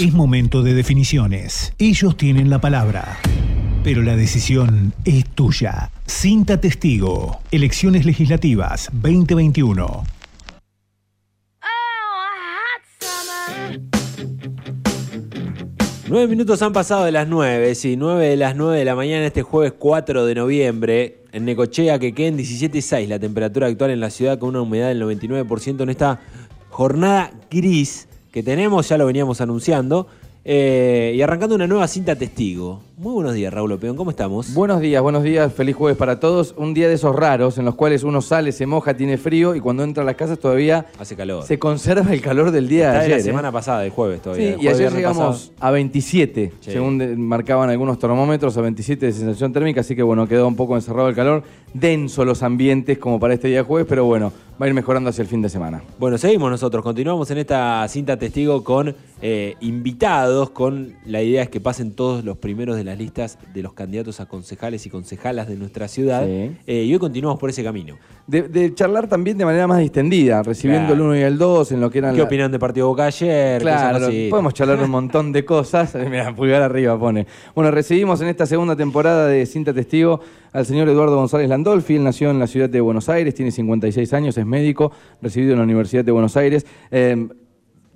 Es momento de definiciones. Ellos tienen la palabra. Pero la decisión es tuya. Cinta Testigo. Elecciones Legislativas 2021. Nueve minutos han pasado de las nueve, sí, nueve de las nueve de la mañana este jueves 4 de noviembre. En Necochea que queden 17.6 la temperatura actual en la ciudad con una humedad del 99% en esta jornada gris que tenemos, ya lo veníamos anunciando. Eh, y arrancando una nueva cinta testigo. Muy buenos días, Raúl Opeón, ¿cómo estamos? Buenos días, buenos días, feliz jueves para todos. Un día de esos raros en los cuales uno sale, se moja, tiene frío y cuando entra a las casas todavía Hace calor. se conserva el calor del día Está de ayer. la ¿eh? semana pasada, el jueves todavía. Sí, el y jueves, ayer llegamos pasado. a 27, Sí. según marcaban algunos termómetros, a 27 de sensación térmica, así que bueno, quedó un poco encerrado el calor, denso los ambientes como para este día jueves, pero bueno, va a ir mejorando hacia el fin de semana. Bueno, seguimos nosotros, continuamos en esta cinta testigo con eh, invitados, con la idea es que pasen todos los primeros de las listas de los candidatos a concejales y concejalas de nuestra ciudad. Sí. Eh, y hoy continuamos por ese camino. De, de charlar también de manera más distendida, recibiendo Claro. el 1 y el 2 en lo que eran ¿Qué la- opinan de Partido Boca ayer? Claro, así. podemos charlar un montón de cosas. Mira, pulgar arriba pone. Bueno, recibimos en esta segunda temporada de Cinta Testigo al señor Eduardo González Landolfi. Él nació en la ciudad de Buenos Aires, tiene 56 años, es médico, recibido en la Universidad de Buenos Aires. Eh,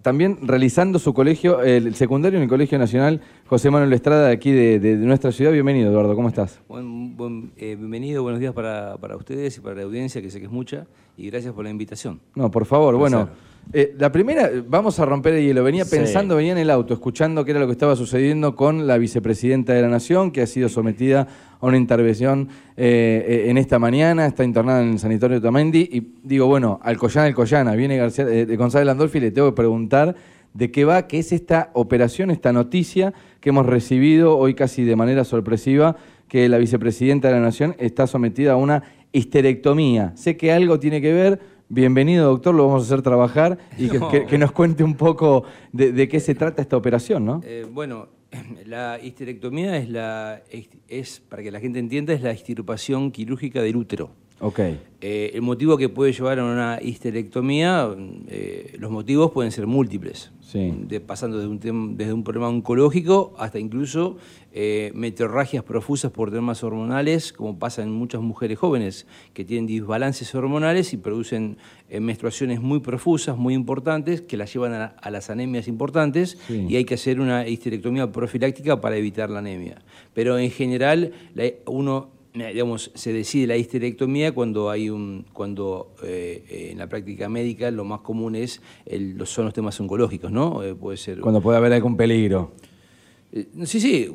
también realizando su colegio, el secundario en el Colegio Nacional José Manuel Estrada, de aquí de, de- de nuestra ciudad. Bienvenido, Eduardo, ¿cómo estás? Buen- buen- eh, bienvenido, buenos días para, para ustedes y para la audiencia, que sé que es mucha, y gracias por la invitación. No, por favor, bueno. Eh, la primera, vamos a romper el hielo. Venía Sí. pensando, venía en el auto, escuchando qué era lo que estaba sucediendo con la vicepresidenta de la Nación, que ha sido sometida a una intervención eh, eh, en esta mañana, está internada en el sanitario de Tamendi, y digo, bueno, Alcoyana, Alcoyana, viene García, eh, de González Landolfi, le tengo que preguntar de qué va, qué es esta operación, esta noticia que hemos recibido hoy casi de manera sorpresiva, que la vicepresidenta de la Nación está sometida a una histerectomía. Sé que algo tiene que ver, bienvenido doctor, lo vamos a hacer trabajar y que, No. que- que nos cuente un poco de, de qué se trata esta operación, ¿no? Eh, bueno, la histerectomía es, la, es, para que la gente entienda, es la extirpación quirúrgica del útero. Ok. Eh, el motivo que puede llevar a una histerectomía, eh, los motivos pueden ser múltiples, Sí. de- pasando desde un, desde un problema oncológico hasta incluso eh, meteorragias profusas por temas hormonales, como pasa en muchas mujeres jóvenes que tienen desbalances hormonales y producen eh, menstruaciones muy profusas, muy importantes, que las llevan a, a las anemias importantes Sí. y hay que hacer una histerectomía profiláctica para evitar la anemia. Pero en general, la- uno digamos, se decide la histerectomía cuando hay un, cuando eh, eh, en la práctica médica lo más común es el- son los temas oncológicos, ¿no? Eh, puede ser. Cuando puede haber algún peligro. Eh, sí, sí,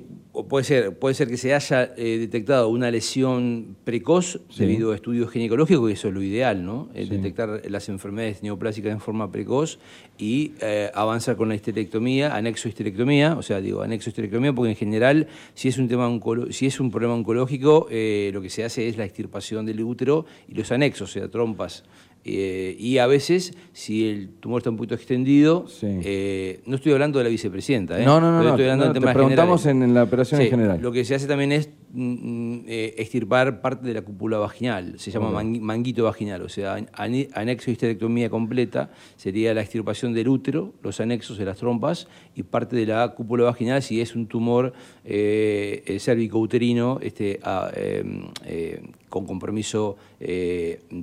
puede ser, puede ser que se haya eh, detectado una lesión precoz Sí. debido a estudios ginecológicos, que eso es lo ideal, ¿no? Eh, Sí. Detectar las enfermedades neoplásicas en forma precoz y eh, avanzar con la histerectomía, anexo histerectomía, o sea, digo anexo histerectomía porque en general, si es un tema oncolo- si es un problema oncológico, eh, lo que se hace es la extirpación del útero y los anexos, o sea, trompas. Eh, y a veces, si el tumor está un poquito extendido, Sí. eh, no estoy hablando de la vicepresidenta, ¿eh? No, no, no, no, estoy hablando no, en te preguntamos en- en la operación en general. Lo que se hace también es mm, mm, eh, extirpar parte de la cúpula vaginal, se llama manguito vaginal, o sea, an- anexo histerectomía completa sería la extirpación del útero, los anexos de las trompas y parte de la cúpula vaginal si es un tumor eh, eh, cérvico-uterino este, ah, eh, con compromiso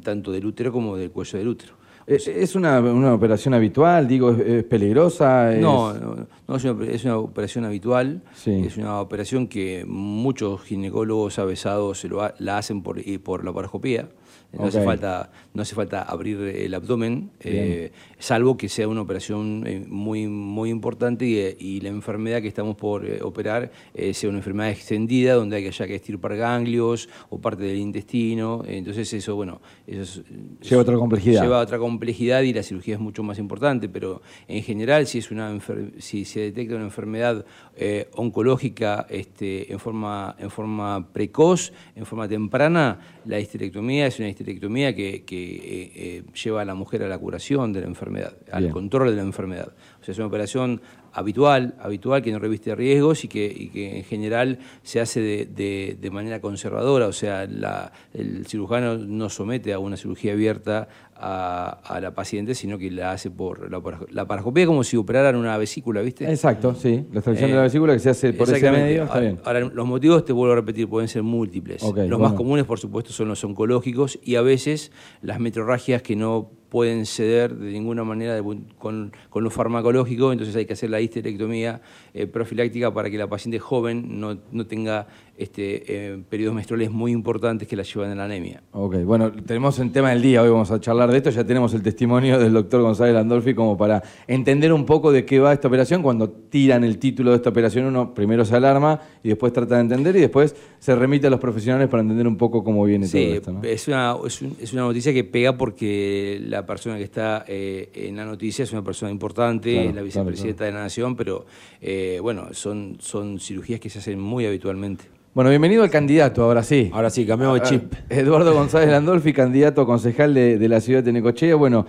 tanto del útero como del cuello del útero. Eh, ¿Es una, una operación habitual? Digo, ¿es, es peligrosa? Es- No, no, no, es, una, es una operación habitual. Sí. Es una operación que muchos ginecólogos avesados se lo ha- la hacen por, y por la paroscopía. No, hace falta, no hace falta abrir el abdomen, eh, salvo que sea una operación eh, muy, muy importante y, eh, y la enfermedad que estamos por operar eh, sea una enfermedad extendida donde hay que haya que estirpar ganglios o parte del intestino. Entonces eso, bueno, eso es- Lleva otra complejidad. Lleva otra complejidad y la cirugía es mucho más importante, pero en general si es una si se detecta una enfermedad eh, oncológica este, en, forma, en forma precoz, en forma temprana, la histerectomía es una histerectomía que, que, eh, eh, lleva a la mujer a la curación de la enfermedad, al Bien. control de la enfermedad. O sea, es una operación habitual, habitual que no reviste riesgos y que, y que en general se hace de, de- de manera conservadora, o sea, la- el cirujano no somete a una cirugía abierta a, la paciente, sino que la hace por la, la como si operaran una vesícula, ¿viste? Exacto, sí. La extracción de la eh, vesícula que se hace por ese medio. Está bien. Ahora, los motivos, te vuelvo a repetir, pueden ser múltiples. los más comunes, por supuesto, son los oncológicos y a veces las metrorragias que no pueden ceder de ninguna manera con, lo farmacológico, entonces hay que hacer la histerectomía eh, profiláctica para que la paciente joven no, tenga este, eh, periodos menstruales muy importantes que la llevan a la anemia. Ok, bueno, tenemos el tema del día, hoy vamos a charlar de esto, ya tenemos el testimonio del doctor González Landolfi como para entender un poco de qué va esta operación. Cuando tiran el título de esta operación uno primero se alarma y después trata de entender y después se remite a los profesionales para entender un poco cómo viene todo esto. ¿no? Es, una, es, es una noticia que pega porque la persona que está eh, en la noticia es una persona importante, la vicepresidenta de la Nación, pero eh, bueno, son, son cirugías que se hacen muy habitualmente. Bueno, bienvenido al candidato, ahora sí. Ahora sí, cambiamos de chip. Eduardo González Landolfi, candidato a concejal de, la ciudad de Necochea. Bueno,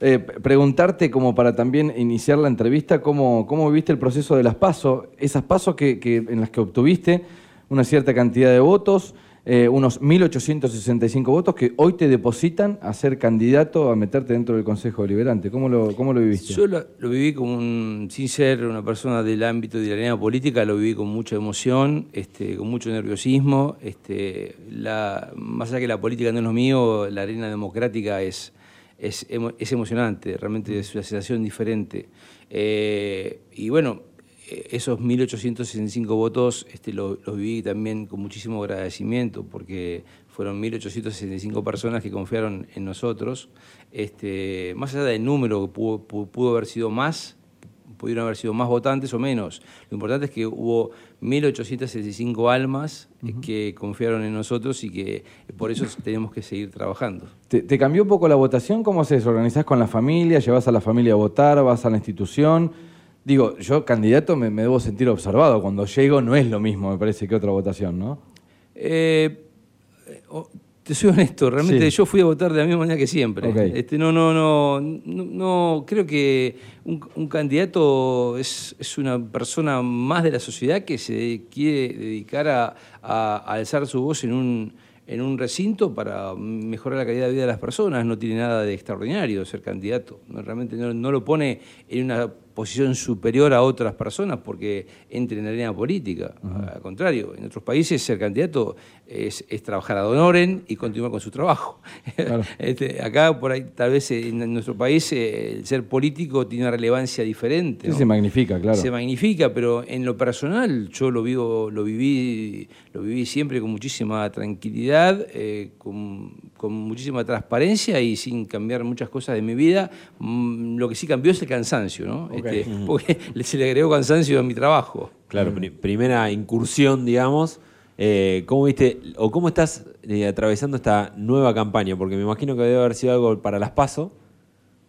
eh, preguntarte como para también iniciar la entrevista, ¿cómo, cómo viviste el proceso de las pasos? Esas pasos que, que, en las que obtuviste una cierta cantidad de votos, eh, unos 1.865 votos que hoy te depositan a ser candidato a meterte dentro del Consejo Deliberante. ¿Cómo lo, cómo lo viviste? Yo lo, viví como un, sin ser una persona del ámbito de la arena política, lo viví con mucha emoción, este, con mucho nerviosismo. Este, la, más allá que la política no es lo mío, la arena democrática es, es, es emocionante, realmente es una sensación diferente. Eh, y bueno, esos 1.865 votos este, los viví también con muchísimo agradecimiento porque fueron 1.865 personas que confiaron en nosotros. Este, más allá del número, que pudo, haber sido más, pudieron haber sido más votantes o menos. Lo importante es que hubo 1.865 almas que confiaron en nosotros y que por eso tenemos que seguir trabajando. ¿Te, ¿Te, cambió un poco la votación? ¿Cómo haces? ¿Organizás con la familia? ¿Llevas a la familia a votar? ¿Vas a la institución? Digo, yo candidato me, debo sentir observado. Cuando llego no es lo mismo, me parece, que otra votación, ¿no? Eh, te soy honesto, realmente yo fui a votar de la misma manera que siempre. Este, no, no, no, no, creo que un, candidato es, una persona más de la sociedad que se quiere dedicar a alzar su voz en un en un recinto para mejorar la calidad de vida de las personas. No tiene nada de extraordinario ser candidato. realmente no, lo pone en una posición superior a otras personas porque entre en la arena política. Al contrario, en otros países ser candidato es, trabajar a honoren y continuar con su trabajo. Este, acá, por ahí, tal vez en nuestro país eh, el ser político tiene una relevancia diferente. Sí, se magnifica, claro. Se magnifica, pero en lo personal yo lo, vivo, lo, viví, lo viví siempre con muchísima tranquilidad, eh, con, muchísima transparencia y sin cambiar muchas cosas de mi vida. Mm, lo que sí cambió es el cansancio, ¿no? Este, porque se le agregó cansancio a mi trabajo. Claro, primera incursión, digamos. Eh, ¿Cómo viste o cómo estás eh, atravesando esta nueva campaña? Porque me imagino que debe haber sido algo para las PASO,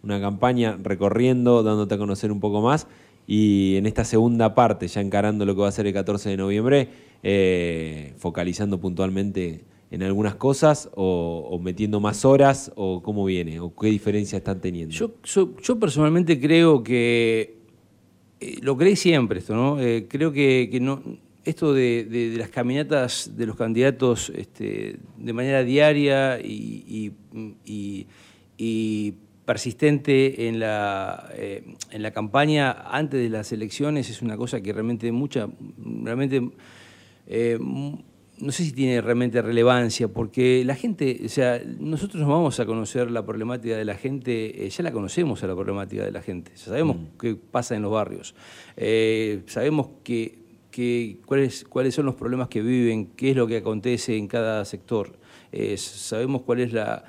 una campaña recorriendo, dándote a conocer un poco más. Y en esta segunda parte, ya encarando lo que va a ser el 14 de noviembre, eh, focalizando puntualmente en algunas cosas o, metiendo más horas o cómo viene o qué diferencia están teniendo? Yo, yo, personalmente creo que, eh, lo creí siempre esto, ¿no? Eh, creo que, no, esto de, las caminatas de los candidatos este, de manera diaria y, persistente en la, eh, en la campaña antes de las elecciones es una cosa que realmente mucha, realmente no sé si tiene realmente relevancia, porque la gente, o sea, nosotros nos vamos a conocer la problemática de la gente, eh, ya la conocemos a la problemática de la gente, sabemos mm. qué pasa en los barrios, eh, sabemos que, cuáles, cuáles son los problemas que viven, qué es lo que acontece en cada sector, eh, sabemos cuál es la,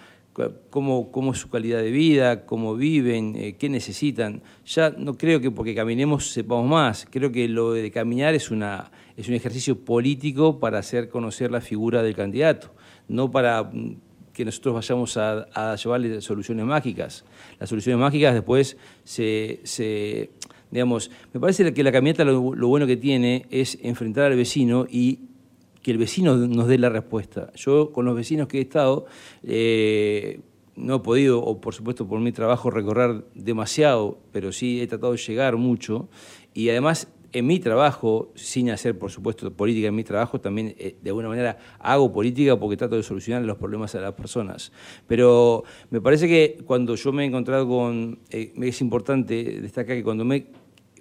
Cómo, cómo, es su calidad de vida, cómo viven, qué necesitan. Ya no creo que porque caminemos sepamos más, creo que lo de caminar es una, es un ejercicio político para hacer conocer la figura del candidato, no para mm, que nosotros vayamos a, llevarle soluciones mágicas. Las soluciones mágicas después se, digamos, me parece que la caminata lo, bueno que tiene es enfrentar al vecino y que el vecino nos dé la respuesta. Yo con los vecinos que he estado, eh, no he podido, o por supuesto por mi trabajo, recorrer demasiado, pero sí he tratado de llegar mucho y además en mi trabajo, sin hacer, por supuesto, política en mi trabajo, también eh, de alguna manera hago política porque trato de solucionar los problemas a las personas. Pero me parece que cuando yo me he encontrado con, eh, es importante destacar que cuando me,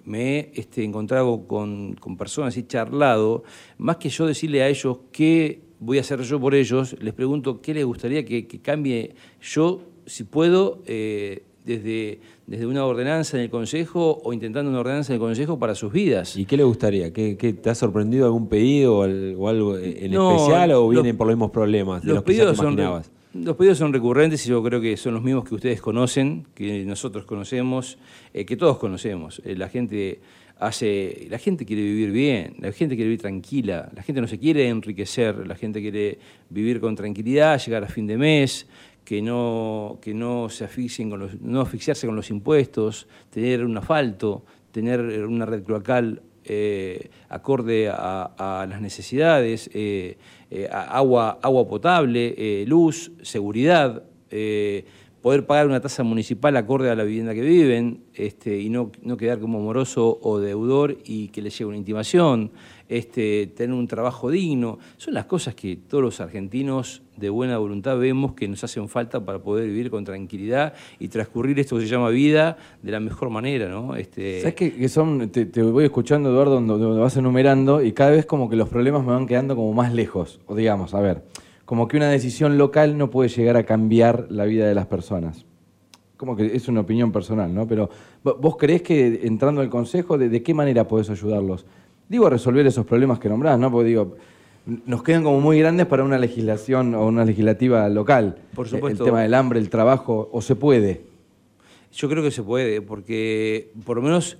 me he este, encontrado con, con personas y charlado, más que yo decirle a ellos qué voy a hacer yo por ellos, les pregunto qué les gustaría que, que cambie yo, si puedo, eh, desde, desde una ordenanza en el Consejo o intentando una ordenanza en el Consejo para sus vidas. ¿Y qué le gustaría? ¿Qué, qué- te ha sorprendido algún pedido o, al- o algo en No, especial o los- vienen por los mismos problemas de los, Los que ya te pedidos, son, imaginabas? Los pedidos son recurrentes y yo creo que son los mismos que ustedes conocen, que nosotros conocemos, eh, que todos conocemos. Eh, la gente hace, la gente quiere vivir bien, la gente quiere vivir tranquila, la gente no se quiere enriquecer, la gente quiere vivir con tranquilidad, llegar a fin de mes, que no, que no se asfixien con los, no asfixiarse con los impuestos, tener un asfalto, tener una red cloacal eh, acorde a, las necesidades, eh, eh, agua, agua potable, eh, luz, seguridad, eh, poder pagar una tasa municipal acorde a la vivienda que viven este, y no, no quedar como moroso o deudor y que le llegue una intimación, este, tener un trabajo digno. Son las cosas que todos los argentinos de buena voluntad vemos que nos hacen falta para poder vivir con tranquilidad y transcurrir esto que se llama vida de la mejor manera. ¿no? Este, ¿Sabes qué? que son, te, te voy escuchando, Eduardo, donde vas enumerando y cada vez como que los problemas me van quedando como más lejos. O digamos, a ver, como que una decisión local no puede llegar a cambiar la vida de las personas. Como que es una opinión personal, ¿no? Pero vo- vos creés que entrando al consejo, ¿de, de qué manera podés ayudarlos? Digo, a resolver esos problemas que nombrás, ¿no? Porque digo, nos quedan como muy grandes para una legislación o una legislativa local. Por supuesto. El tema del hambre, el trabajo, o se puede. Yo creo que se puede, porque por lo menos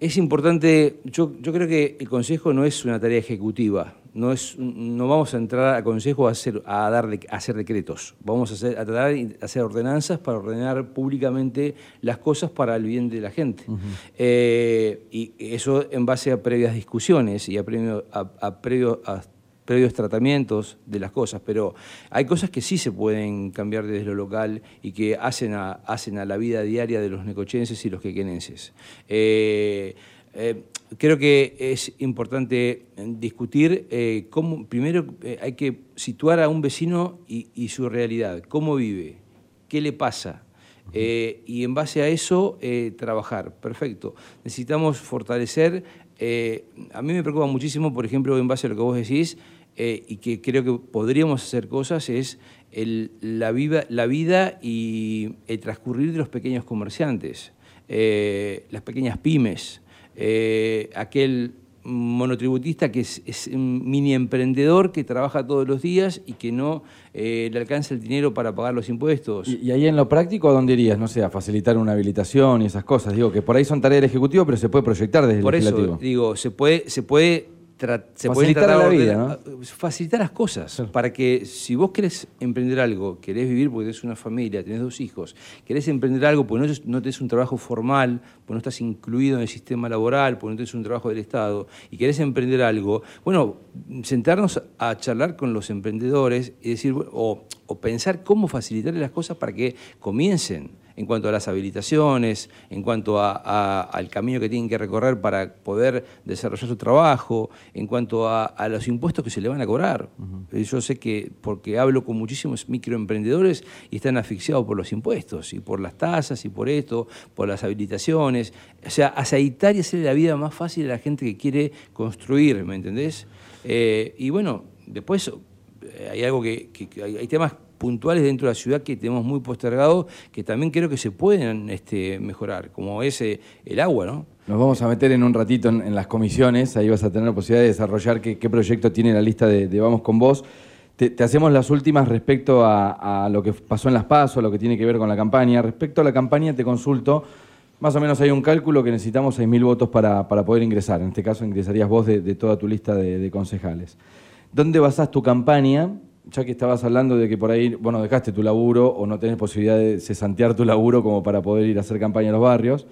es importante, yo, yo creo que el Consejo no es una tarea ejecutiva, no, es, no vamos a entrar al Consejo a hacer, a dar, a hacer decretos, vamos a, hacer, a tratar de hacer ordenanzas para ordenar públicamente las cosas para el bien de la gente. Eh, y eso en base a previas discusiones y a, previo- a, a previo- a previos tratamientos de las cosas, pero hay cosas que sí se pueden cambiar desde lo local y que hacen a, hacen a la vida diaria de los necochenses y los quequenenses. Eh, eh, creo que es importante discutir eh, cómo, primero eh, hay que situar a un vecino y, y su realidad, cómo vive, qué le pasa, eh, y en base a eso eh, trabajar. Perfecto. Necesitamos fortalecer. eh, a mí me preocupa muchísimo, por ejemplo, en base a lo que vos decís, eh, y que creo que podríamos hacer cosas, es el- la, viva- la vida y el transcurrir de los pequeños comerciantes, eh, las pequeñas pymes, eh, aquel monotributista que es, es un mini emprendedor que trabaja todos los días y que no eh, le alcanza el dinero para pagar los impuestos. Y, y ahí en lo práctico, ¿a dónde irías? No sé, a facilitar una habilitación y esas cosas. Digo, que por ahí son tareas del Ejecutivo, pero se puede proyectar desde Por el eso Legislativo. digo, se puede, se puede, se pueden Facilitar tratar la de vida, ordenar- facilitar las cosas para que si vos querés emprender algo, querés vivir porque tenés una familia, tenés dos hijos, querés emprender algo porque no, no tenés un trabajo formal, porque no estás incluido en el sistema laboral, porque no tenés un trabajo del Estado y querés emprender algo, bueno, sentarnos a charlar con los emprendedores y decir, o, o pensar cómo facilitarles las cosas para que comiencen en cuanto a las habilitaciones, en cuanto a- a- al camino que tienen que recorrer para poder desarrollar su trabajo, en cuanto a, a los impuestos que se le van a cobrar. Yo sé que, porque hablo con muchísimos microemprendedores y están asfixiados por los impuestos, y por las tasas, y por esto, por las habilitaciones. O sea, aceitar y hacerle la vida más fácil a la gente que quiere construir, ¿me entendés? Eh, y bueno, después eh, hay algo que, que- que hay, hay temas puntuales dentro de la ciudad que tenemos muy postergados que también creo que se pueden este, mejorar, como es eh, el agua, ¿no? Nos vamos a meter en un ratito en, las comisiones, ahí vas a tener la posibilidad de desarrollar qué, proyecto tiene la lista de, Vamos con Vos. Te, hacemos las últimas respecto a, lo que pasó en Las Pasos, lo que tiene que ver con la campaña. Respecto a la campaña, te consulto, más o menos hay un cálculo que necesitamos 6.000 votos para, para poder ingresar. En este caso ingresarías vos de, de toda tu lista de, de concejales. ¿Dónde basás tu campaña? Ya que estabas hablando de que por ahí, bueno, dejaste tu laburo o no tenés posibilidad de cesantear tu laburo como para poder ir a hacer campaña en los barrios,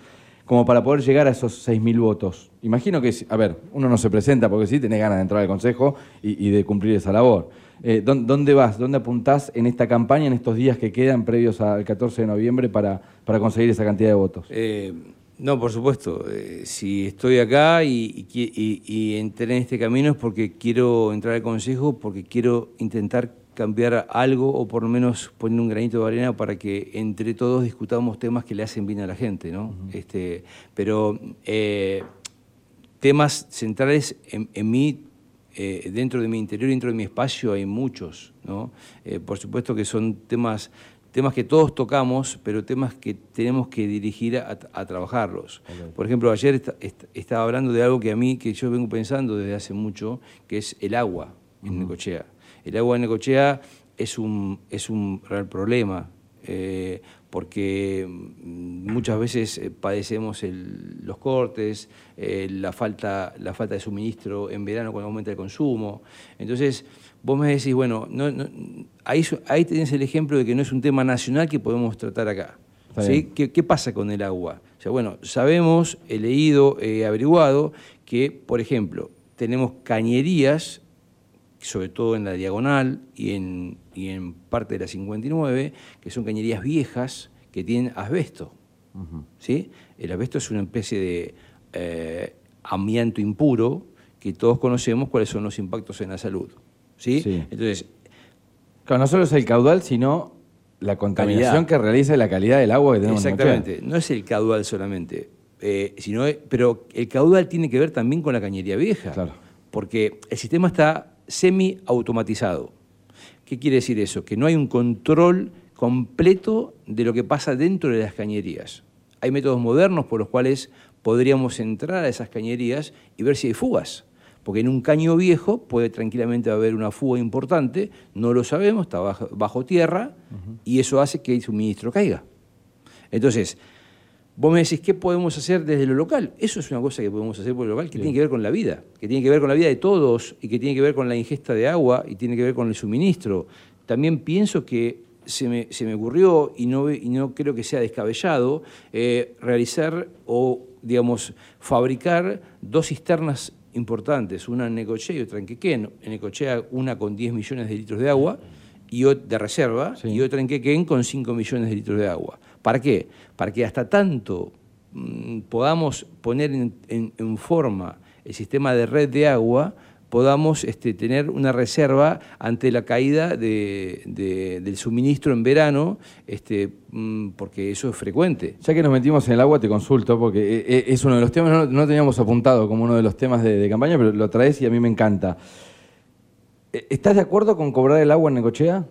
como para poder llegar a esos 6.000 votos. Imagino que, a ver, uno no se presenta porque sí tenés ganas de entrar al Consejo y, de cumplir esa labor. Eh, ¿dó- ¿Dónde vas? ¿Dónde apuntás en esta campaña, en estos días que quedan previos al 14 de noviembre para, para conseguir esa cantidad de votos? Eh, No, por supuesto. Eh, si estoy acá y, y, y, y, entré en este camino es porque quiero entrar al Consejo, porque quiero intentar cambiar algo o por lo menos poner un granito de arena para que entre todos discutamos temas que le hacen bien a la gente, ¿no? Uh -huh. este, pero eh, temas centrales en, en mí, eh, dentro de mi interior, dentro de mi espacio, hay muchos, ¿no? Eh, por supuesto que son temas temas que todos tocamos, pero temas que tenemos que dirigir a, a trabajarlos. Okay. Por ejemplo, ayer est est estaba hablando de algo que a mí, que yo vengo pensando desde hace mucho, que es el agua en uh -huh. Necochea. El agua en Necochea es un, es un real problema, eh, porque muchas veces eh, padecemos el, los cortes, eh, la, falta, la falta de suministro en verano cuando aumenta el consumo. Entonces, vos me decís, bueno, no, no, ahí, ahí tenés el ejemplo de que no es un tema nacional que podemos tratar acá. ¿sí? ¿Qué, ¿Qué, pasa con el agua? O sea, bueno, sabemos, he leído, he averiguado que, por ejemplo, tenemos cañerías sobre todo en la diagonal y en, y en parte de la 59, que son cañerías viejas que tienen asbesto. Uh -huh. ¿sí? El asbesto es una especie de eh, amianto impuro que todos conocemos cuáles son los impactos en la salud. ¿Sí? sí. Entonces, claro, no solo es el caudal, sino la contaminación calidad. que realiza la calidad del agua que tenemos Exactamente, no es el caudal solamente, eh, sino, pero el caudal tiene que ver también con la cañería vieja. Claro. Porque el sistema está semi-automatizado. ¿Qué quiere decir eso? Que no hay un control completo de lo que pasa dentro de las cañerías. Hay métodos modernos por los cuales podríamos entrar a esas cañerías y ver si hay fugas. Porque en un caño viejo puede tranquilamente haber una fuga importante, no lo sabemos, está bajo, bajo tierra, uh -huh. y eso hace que el suministro caiga. Entonces, Vos me decís, ¿qué podemos hacer desde lo local? Eso es una cosa que podemos hacer por lo local que Bien. tiene que ver con la vida, que tiene que ver con la vida de todos y que tiene que ver con la ingesta de agua y tiene que ver con el suministro. También pienso que se me, se me ocurrió, y no, y no creo que sea descabellado, eh, realizar o, digamos, fabricar dos cisternas importantes, una en Necochea y otra en Quequén. En Necochea una con 10 millones de litros de agua y de reserva sí. y otra en Quequén con 5 millones de litros de agua. ¿Para qué? Para que hasta tanto mmm, podamos poner en, en, en, forma el sistema de red de agua, podamos este, tener una reserva ante la caída de, de, del suministro en verano, este, mmm, porque eso es frecuente. Ya que nos metimos en el agua, te consulto, porque eh, eh, es uno de los temas, no, no teníamos apuntado como uno de los temas de, de campaña, pero lo traes y a mí me encanta. Eh, ¿Estás de acuerdo con cobrar el agua en Necochea?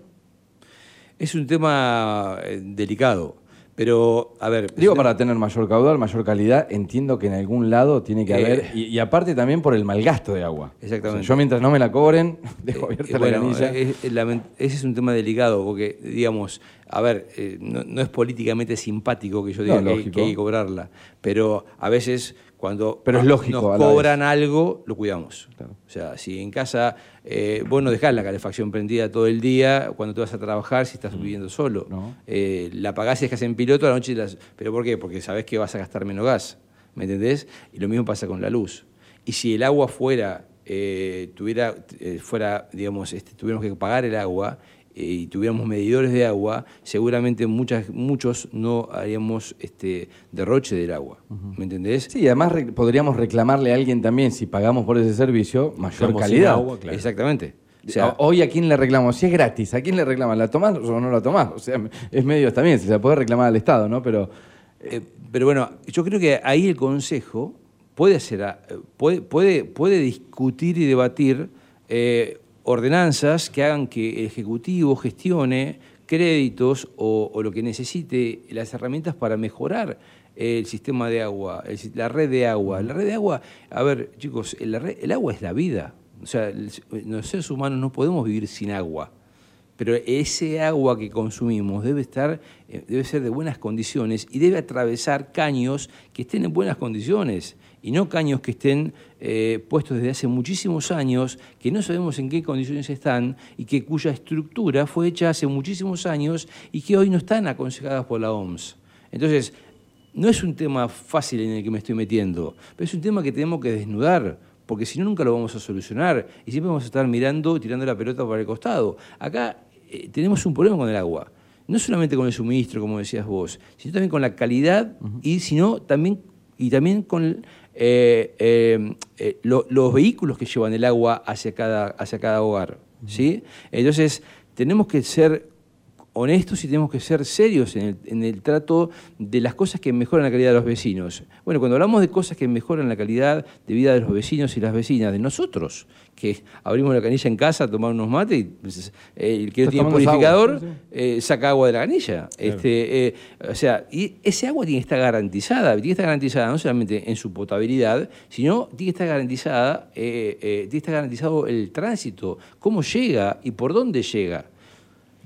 Es un tema delicado. Pero, a ver. Digo, para tener mayor caudal, mayor calidad, entiendo que en algún lado tiene que haber. Eh, y, y, aparte también por el malgasto de agua. Exactamente. O sea, yo mientras no me la cobren, dejo abierta eh, bueno, la. Es, es, ese es un tema delicado, porque, digamos, a ver, eh, no, no, es políticamente simpático que yo diga no, que, que, hay que cobrarla, pero a veces cuando pero es lógico, nos cobran algo, lo cuidamos. Claro. O sea, si en casa eh, vos no dejás la calefacción prendida todo el día cuando te vas a trabajar si estás mm. viviendo solo. No. Eh, la apagás y dejas en piloto a la noche. Las... ¿Pero por qué? Porque sabés que vas a gastar menos gas. ¿Me entendés? Y lo mismo pasa con la luz. Y si el agua fuera, eh, tuviera, eh, fuera digamos, este, tuviéramos que pagar el agua y tuviéramos medidores de agua, seguramente muchas, muchos no haríamos este derroche del agua. Uh -huh. ¿Me entendés? Sí, además re podríamos reclamarle a alguien también, si pagamos por ese servicio, mayor Estamos calidad. Agua, claro. Exactamente. O sea, hoy a quién le reclamo, si es gratis, ¿a quién le reclaman? ¿La tomás o no la tomás? O sea, es medio también, se la puede reclamar al Estado, ¿no? Pero, eh, pero bueno, yo creo que ahí el Consejo puede hacer, eh, puede, puede, puede discutir y debatir eh, ordenanzas que hagan que el Ejecutivo gestione créditos o, lo que necesite las herramientas para mejorar el sistema de agua, la red de agua. La red de agua, a ver, chicos, el, agua es la vida. O sea, los seres humanos no podemos vivir sin agua. Pero ese agua que consumimos debe estar, eh, debe ser de buenas condiciones y debe atravesar caños que estén en buenas condiciones y no caños que estén eh, puestos desde hace muchísimos años, que no sabemos en qué condiciones están y que cuya estructura fue hecha hace muchísimos años y que hoy no están aconsejadas por la OMS. Entonces, no es un tema fácil en el que me estoy metiendo, pero es un tema que tenemos que desnudar, porque si no nunca lo vamos a solucionar y siempre vamos a estar mirando y tirando la pelota para el costado. Acá eh, tenemos un problema con el agua, no solamente con el suministro, como decías vos, sino también con la calidad uh -huh. y sino también y también con eh, eh, eh, lo- los vehículos que llevan el agua hacia cada, hacia cada hogar. ¿sí? Entonces, tenemos que ser honestos y tenemos que ser serios en el, en el trato de las cosas que mejoran la calidad de los vecinos. Bueno, cuando hablamos de cosas que mejoran la calidad de vida de los vecinos y las vecinas, de nosotros, que abrimos la canilla en casa tomar unos mates y pues, eh, el que no tiene purificador agua, sí, sí. eh, saca agua de la canilla. Este, eh, o sea, y ese agua tiene que estar garantizada, tiene que estar garantizada no solamente en su potabilidad, sino tiene que estar garantizada, tiene que estar garantizado el tránsito, cómo llega y por dónde llega.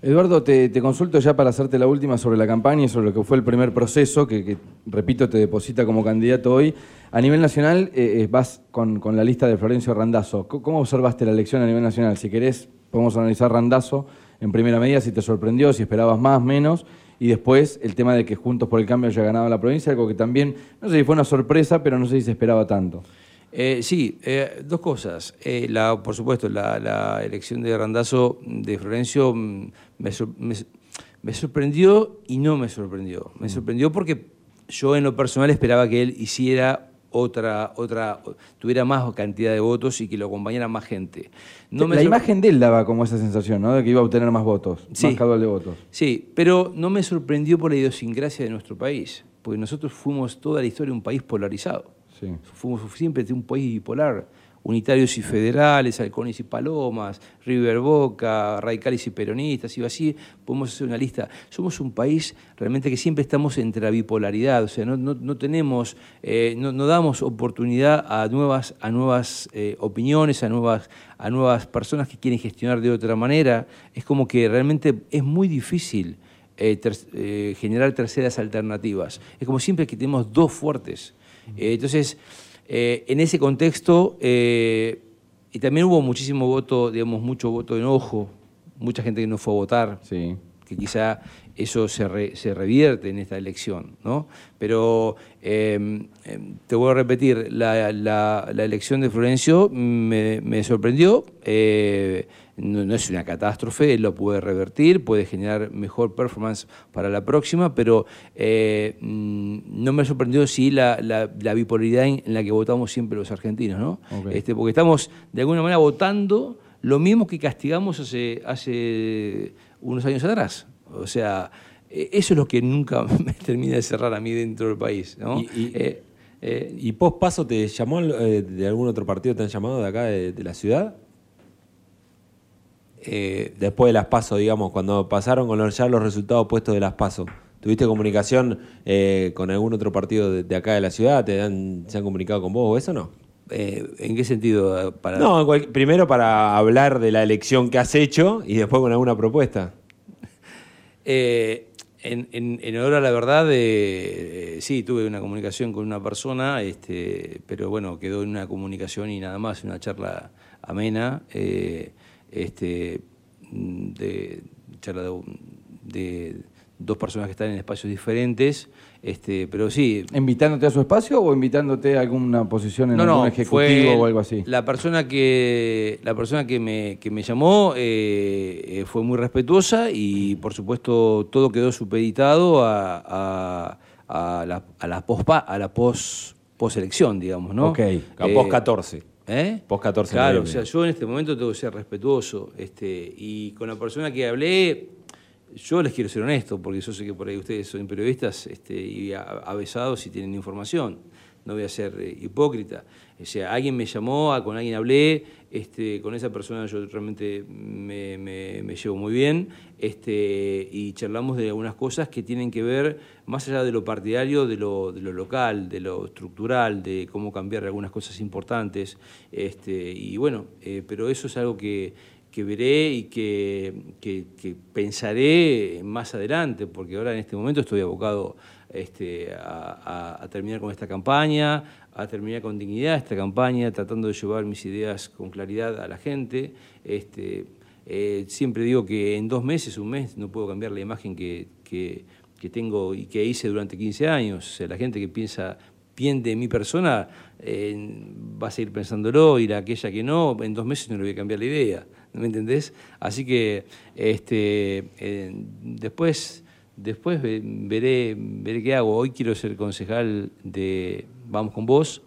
Eduardo, te, consulto ya para hacerte la última sobre la campaña y sobre lo que fue el primer proceso, que, repito, te deposita como candidato hoy. A nivel nacional, eh, eh, vas con, con la lista de Florencio Randazzo. C- ¿Cómo observaste la elección a nivel nacional? Si querés, podemos analizar Randazzo en primera medida, si te sorprendió, si esperabas más, menos. Y después el tema de que Juntos por el Cambio haya ganado la provincia, algo que también, no sé si fue una sorpresa, pero no sé si se esperaba tanto. Eh, sí, dos cosas. Por supuesto, la, la elección de Randazo de Florencio mm, me, sor- me- me sorprendió y no me sorprendió. Me sorprendió porque yo en lo personal esperaba que él hiciera otra, otra, tuviera más cantidad de votos y que lo acompañara más gente. No me la imagen de él daba como esa sensación, ¿no? De que iba a obtener más votos, Sí. más caudal de votos. Sí, pero no me sorprendió por la idiosincrasia de nuestro país, porque nosotros fuimos toda la historia un país polarizado. Sí. Fuimos siempre un país bipolar, unitarios y federales, halcones y palomas, River Boca, radicales y peronistas, y así podemos hacer una lista. Somos un país realmente que siempre estamos entre la bipolaridad, o sea, no, no- no tenemos, eh, no, no damos oportunidad a nuevas, a nuevas eh, opiniones, a nuevas, a nuevas personas que quieren gestionar de otra manera. Es como que realmente es muy difícil eh, ter- generar terceras alternativas. Es como siempre que tenemos dos fuertes. Entonces, eh, en ese contexto, eh, y también hubo muchísimo voto, digamos, mucho voto de enojo, mucha gente que no fue a votar, Sí. que quizá eso se, re- se revierte en esta elección, ¿no? Pero eh, eh, te voy a repetir, la, la- la elección de Florencio me, me sorprendió, eh, no, no es una catástrofe, él lo puede revertir, puede generar mejor performance para la próxima, pero eh, mm, no me sorprendió sí la, la- la bipolaridad en, la que votamos siempre los argentinos, ¿no? Este, porque estamos de alguna manera votando lo mismo que castigamos hace, hace unos años atrás. O sea, eh, eso es lo que nunca me termina de cerrar a mí dentro del país. ¿no? Y- y- Eh, eh, ¿Y post paso te llamó eh, de algún otro partido? ¿Te han llamado de acá, de, de la ciudad? Eh, Después de las paso, digamos, cuando pasaron con los- ya los resultados puestos de las paso. ¿Tuviste comunicación eh, con algún otro partido de, de acá de la ciudad? ¿Te han, ¿Se han comunicado con vos o eso no? eh, ¿En qué sentido? Para, No, cual- primero para hablar de la elección que has hecho y después con alguna propuesta. Eh, en, en, en honor a la verdad, eh, sí, tuve una comunicación con una persona, este, pero bueno, quedó en una comunicación y nada más, una charla amena, eh, este, de charla de, de dos personas que están en espacios diferentes, este, pero sí, ¿Invitándote a su espacio o invitándote a alguna posición en no, algún no, ejecutivo fue o algo así? La persona que, la persona que, me, que me llamó eh, eh, fue muy respetuosa y, por supuesto, todo quedó supeditado a, a, a la, a la pos a la pos poselección, digamos, ¿no? Ok. A Eh, post 14. ¿Eh? Post 14 de Claro, o sea, yo en este momento tengo que ser respetuoso. Este, y con la persona que hablé, yo les quiero ser honesto, porque yo sé que por ahí ustedes son periodistas este, y avesados y tienen información. No voy a ser eh, hipócrita. O sea, alguien me llamó, con alguien hablé, este, con esa persona yo realmente me, llevo muy bien este, y charlamos de algunas cosas que tienen que ver, más allá de lo partidario, de lo, de lo local, de lo estructural, de cómo cambiar algunas cosas importantes. Este, y bueno, eh, pero eso es algo que, veré y que, pensaré más adelante, porque ahora en este momento estoy abocado este, a terminar con esta campaña, a terminar con dignidad esta campaña, tratando de llevar mis ideas con claridad a la gente. Este, eh, siempre digo que en dos meses, un mes, no puedo cambiar la imagen que, que- tengo y que hice durante 15 años. La gente que piensa bien de mi persona eh, va a seguir pensándolo y la aquella que no, en dos meses no le voy a cambiar la idea. ¿Me entendés? Así que este, eh, después, después ve- veré, veré qué hago. Hoy quiero ser concejal de, vamos con vos.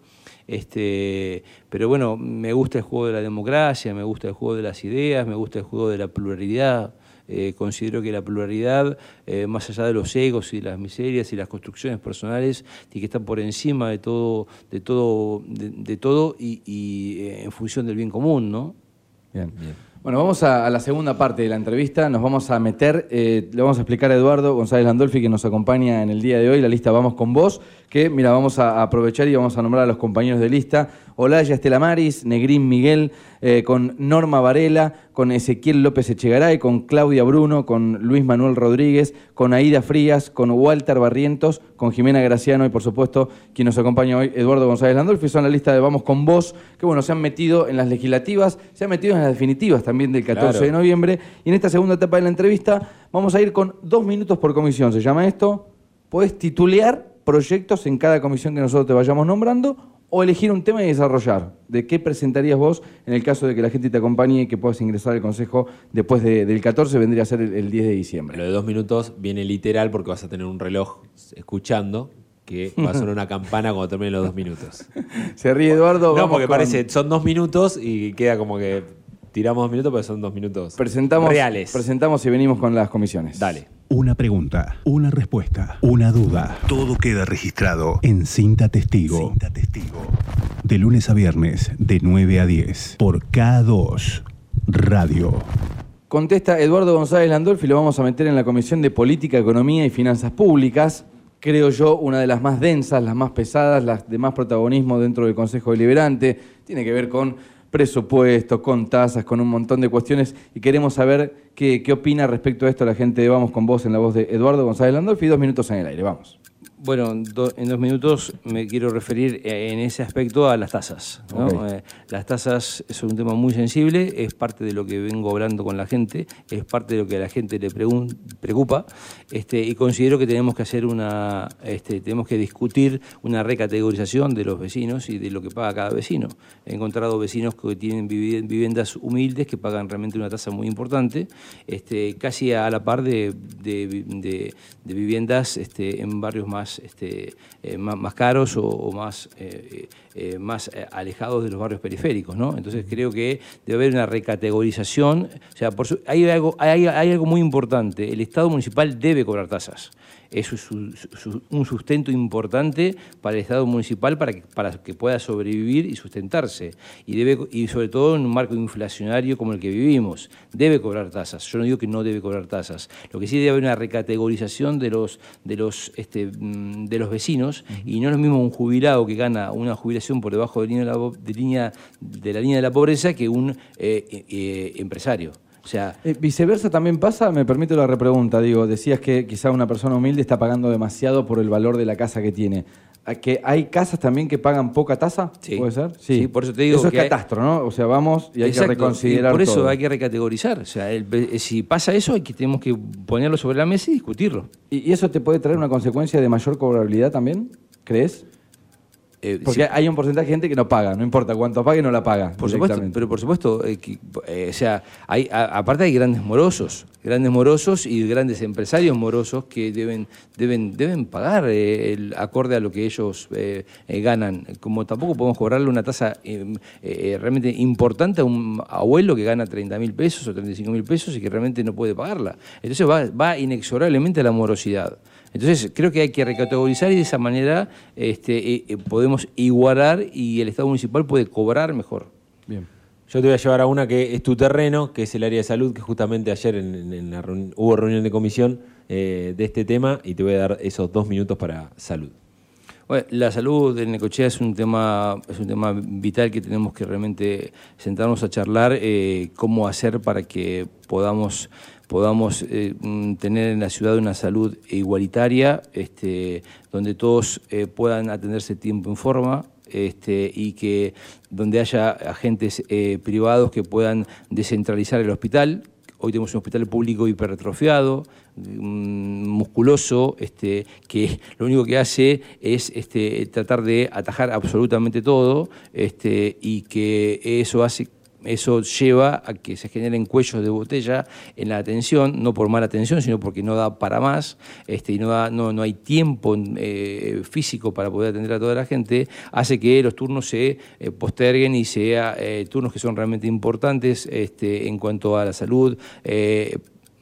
Este, pero bueno, me gusta el juego de la democracia, me gusta el juego de las ideas, me gusta el juego de la pluralidad. Eh, considero que la pluralidad, eh, más allá de los egos y las miserias y las construcciones personales, tiene que estar por encima de todo, de todo, de, todo y, eh, en función del bien común, ¿no? Bien. Bien. Bueno, vamos a, la segunda parte de la entrevista. Nos vamos a meter, eh, le vamos a explicar a Eduardo González Landolfi, que nos acompaña en el día de hoy, la lista Vamos con Vos, que, mira, vamos a aprovechar y vamos a nombrar a los compañeros de lista. Olaya Estela Maris, Negrín Miguel, eh, con Norma Varela, con Ezequiel López Echegaray, con Claudia Bruno, con Luis Manuel Rodríguez, con Aida Frías, con Walter Barrientos, con Jimena Graciano y por supuesto quien nos acompaña hoy, Eduardo González Landolfi, son la lista de Vamos con Vos, que bueno, se han metido en las legislativas, se han metido en las definitivas también del 14 de noviembre, y en esta segunda etapa de la entrevista vamos a ir con dos minutos por comisión, se llama esto, puedes titulear proyectos en cada comisión que nosotros te vayamos nombrando o elegir un tema y desarrollar. ¿De qué presentarías vos en el caso de que la gente te acompañe y que puedas ingresar al Consejo después del 14, vendría a ser el, 10 de diciembre? Lo de dos minutos viene literal porque vas a tener un reloj escuchando que va a sonar una campana cuando terminen los dos minutos. Se ríe Eduardo. No, porque parece, son dos minutos y queda como que tiramos dos minutos, pero son dos minutos presentamos, reales. Presentamos y venimos con las comisiones. Dale. Una pregunta, una respuesta, una duda. Todo queda registrado en Cinta Testigo. Cinta Testigo. De lunes a viernes, de 9 a 10, por K2 Radio. Contesta Eduardo González Landolfi, lo vamos a meter en la Comisión de Política, Economía y Finanzas Públicas. Creo yo, una de las más densas, las más pesadas, las de más protagonismo dentro del Consejo Deliberante. Tiene que ver con presupuesto, con tasas, con un montón de cuestiones y queremos saber qué, qué opina respecto a esto la gente Vamos con Vos en la voz de Eduardo González Landolfi. Dos minutos en el aire, vamos. Bueno, en dos minutos me quiero referir eh, en ese aspecto a las tasas. Eh, las tasas son un tema muy sensible, es parte de lo que vengo hablando con la gente, es parte de lo que a la gente le preocupa, este, y considero que tenemos que hacer una, este, tenemos que discutir una recategorización de los vecinos y de lo que paga cada vecino. He encontrado vecinos que tienen viviendas humildes que pagan realmente una tasa muy importante, este, casi a la par de, de, de viviendas este, en barrios más este, eh, más, caros o, más, eh, eh, más alejados de los barrios periféricos. ¿no? Entonces creo que debe haber una recategorización. O sea, por hay, algo, hay, hay algo muy importante. El Estado municipal debe cobrar tasas es un sustento importante para el Estado municipal para que, para que pueda sobrevivir y sustentarse. Y, debe, y sobre todo en un marco inflacionario como el que vivimos. Debe cobrar tasas. Yo no digo que no debe cobrar tasas. Lo que sí debe haber una recategorización de los, de los, este, mm, de los vecinos y no es lo mismo un jubilado que gana una jubilación por debajo de, línea de, la, línea, de la línea de la pobreza que un eh, eh, empresario. O sea, eh, viceversa también pasa, me permito la repregunta, digo, decías que quizá una persona humilde está pagando demasiado por el valor de la casa que tiene. ¿Que ¿Hay casas también que pagan poca tasa? Sí. ¿Puede ser? Sí. por eso te digo Eso es catastro, ¿no? O sea, vamos y hay que reconsiderar Por eso hay que recategorizar. O sea, si pasa eso, hay que, tenemos que ponerlo sobre la mesa y discutirlo. ¿Y eso te puede traer una consecuencia de mayor cobrabilidad también? ¿Crees? Eh, Porque hay un porcentaje de gente que no paga, no importa cuánto pague, no la paga. Por supuesto, pero por supuesto, eh, eh, o sea, hay, aparte hay grandes morosos, grandes morosos y grandes empresarios morosos que deben, deben, deben pagar el acorde a lo que ellos ganan. Como tampoco podemos cobrarle una tasa realmente importante a un abuelo que gana 30 mil pesos o 35 mil pesos y que realmente no puede pagarla. Entonces va, va inexorablemente a la morosidad. Entonces creo que hay que recategorizar y de esa manera este, eh, eh, podemos igualar y el Estado municipal puede cobrar mejor. Bien. Yo te voy a llevar a una que es tu terreno, que es el área de salud, que justamente ayer en, hubo reunión de comisión eh, de este tema y te voy a dar esos dos minutos para salud. Bueno, la salud en Necochea es un tema es un tema vital que tenemos que realmente sentarnos a charlar cómo hacer para que podamos podamos eh, mm, tener en la ciudad una salud igualitaria, este, donde todos eh, puedan atenderse tiempo en forma, este, y que donde haya agentes eh, privados que puedan descentralizar el hospital. Hoy tenemos un hospital público hiperretrofiado, mm, musculoso, este, que lo único que hace es este, tratar de atajar absolutamente todo este, y que eso hace eso lleva a que se generen cuellos de botella en la atención, no por mala atención, sino porque no da para más este, y no, da, no, no hay tiempo eh, físico para poder atender a toda la gente, hace que los turnos se eh, posterguen y sea eh, turnos que son realmente importantes este, en cuanto a la salud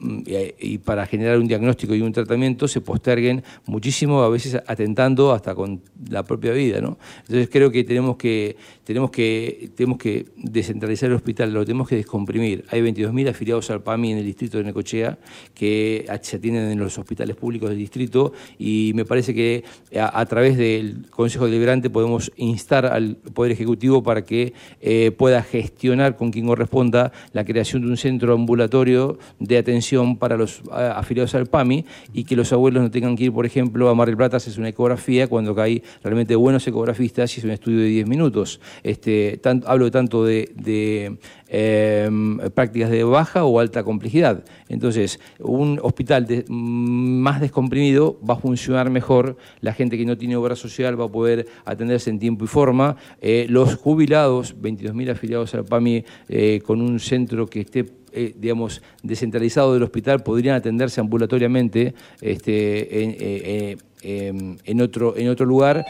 y para generar un diagnóstico y un tratamiento se posterguen muchísimo, a veces atentando hasta con la propia vida. ¿no? Entonces creo que tenemos que, tenemos que, tenemos que descentralizar el hospital, lo tenemos que descomprimir. Hay 22.000 afiliados al PAMI en el distrito de Necochea que se atienden en los hospitales públicos del distrito y me parece que a, través del Consejo Deliberante podemos instar al Poder Ejecutivo para que eh, pueda gestionar con quien corresponda la creación de un centro ambulatorio de atención para los afiliados al PAMI y que los abuelos no tengan que ir, por ejemplo, a Mar del Plata a hacerse una ecografía cuando hay realmente buenos ecografistas y es un estudio de 10 minutos. Este, hablo tanto de, em, prácticas de baja o alta complejidad. Entonces, un hospital más descomprimido va a funcionar mejor, la gente que no tiene obra social va a poder atenderse en tiempo y forma, eh, los jubilados, 22.000 afiliados al PAMI, eh, con un centro que esté eh, digamos, descentralizado del hospital podrían atenderse ambulatoriamente este, en, eh, eh, em, otro, en otro lugar,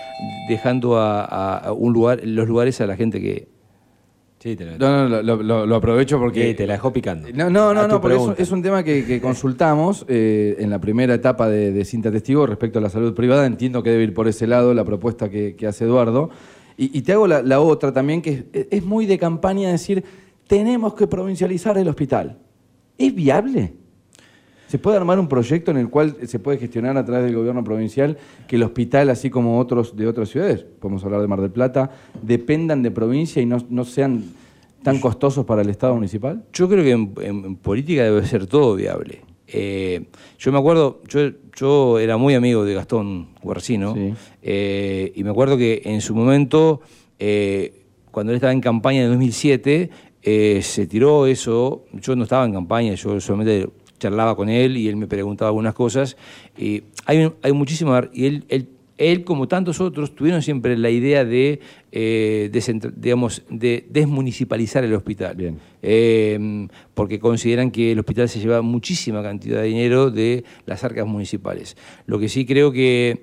dejando a, un lugar, los lugares a la gente que, Sí, no, no, lo, aprovecho porque... te la dejó picando. No, no, no, no porque es, un tema que, consultamos en la primera etapa de, Cinta Testigo respecto a la salud privada. Entiendo que debe ir por ese lado la propuesta que, hace Eduardo. Y, te hago la, otra también, que es, es muy de campaña decir tenemos que provincializar el hospital. ¿Es viable? ¿Se puede armar un proyecto en el cual se puede gestionar a través del gobierno provincial que el hospital, así como otros de otras ciudades, podemos hablar de Mar del Plata, dependan de provincia y no, sean tan costosos para el Estado municipal? Yo creo que en, política debe ser todo viable. Eh, yo me acuerdo, yo, yo, era muy amigo de Gastón Guarcino eh, y me acuerdo que en su momento, eh, cuando él estaba en campaña en 2007, eh, se tiró eso, yo no estaba en campaña, yo solamente charlaba con él y él me preguntaba algunas cosas. Y hay, hay muchísima... Y él, él, él, como tantos otros, tuvieron siempre la idea de, eh, digamos, de desmunicipalizar el hospital. Bien. Eh, porque consideran que el hospital se lleva muchísima cantidad de dinero de las arcas municipales. Lo que sí creo que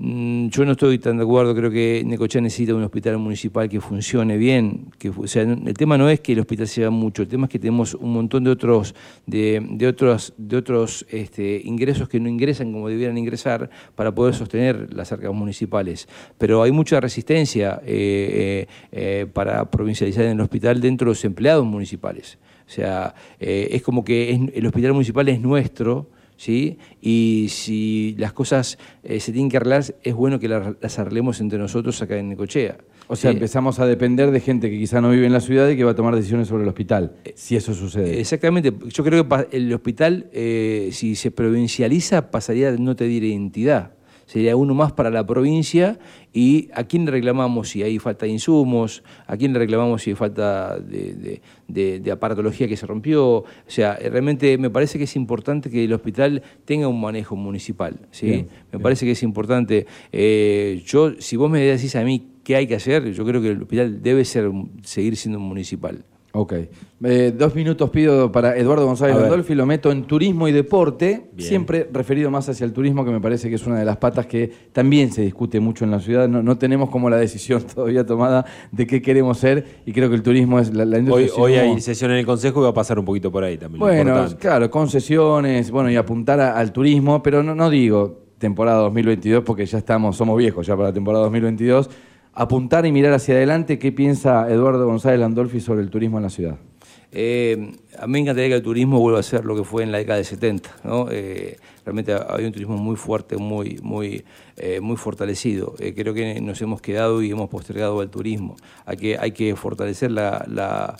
yo no estoy tan de acuerdo, creo que Necochea necesita un hospital municipal que funcione bien. Que, o sea, el tema no es que el hospital sea mucho, el tema es que tenemos un montón de otros, de, de otros, de otros este, ingresos que no ingresan como debieran ingresar para poder sostener las arcas municipales. Pero hay mucha resistencia eh, eh, eh, para provincializar en el hospital dentro de los empleados municipales. O sea, es como que el hospital municipal es nuestro ¿sí? Y si las cosas eh, se tienen que arreglar, es bueno que las, arreglemos entre nosotros acá en Necochea. O sea, empezamos a depender de gente que quizá no vive en la ciudad y que va a tomar decisiones sobre el hospital, eh, si eso sucede. Exactamente. Yo creo que el hospital, eh, si se provincializa, pasaría de no tener identidad sería uno más para la provincia y a quién le reclamamos si hay falta de insumos, a quién le reclamamos si hay falta de, de, aparatología que se rompió. O sea, realmente me parece que es importante que el hospital tenga un manejo municipal. ¿sí? me parece que es importante. Eh, yo, si vos me decís a mí qué hay que hacer, yo creo que el hospital debe ser, seguir siendo municipal. Ok. Eh, dos minutos pido para Eduardo González Landolfi, lo meto en turismo y deporte, siempre referido más hacia el turismo, que me parece que es una de las patas que también se discute mucho en la ciudad. No, tenemos como la decisión todavía tomada de qué queremos ser y creo que el turismo es la, industria. Hoy, hay sesión en el Consejo y va a pasar un poquito por ahí también. Bueno, claro, concesiones, bueno, y apuntar al turismo, pero no, no digo temporada 2022 porque ya estamos, somos viejos ya para la temporada 2022 apuntar y mirar hacia adelante, ¿qué piensa Eduardo González Landolfi sobre el turismo en la ciudad? Eh, a mí me encantaría que el turismo vuelva a ser lo que fue en la década de 70. Eh, realmente había un turismo muy fuerte, muy, muy, eh, muy fortalecido. creo que nos hemos quedado y hemos postergado al turismo. Hay que, hay que fortalecer la,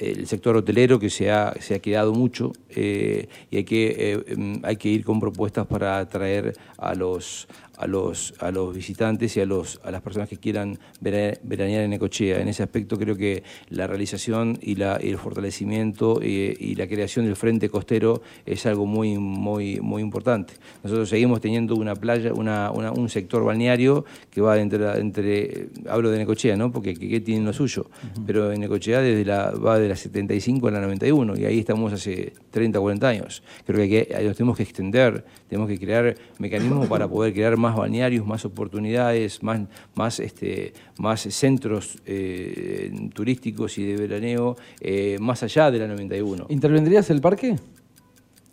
el sector hotelero que se ha, se ha quedado mucho y hay que, em, hay que ir con propuestas para atraer a los, a los, a los visitantes y a, los, a las personas que quieran veranear en Ecochea. En ese aspecto creo que la realización y, la, el fortalecimiento eh, y, la creación del frente costero es algo muy, muy, muy importante. Nosotros seguimos teniendo una playa, una, una- un sector balneario que va entre, entre hablo de Necochea, ¿no? Porque que tiene lo suyo, pero en Necochea desde la, va de la 75 a la 91 y ahí estamos hace 30, 40 años. Creo que, hay que- los tenemos que extender, tenemos que crear mecanismos para poder crear más balnearios, más oportunidades, más, más, este, más centros eh, turísticos y de veraneo, eh, más allá de la 91. ¿Intervendrías el parque?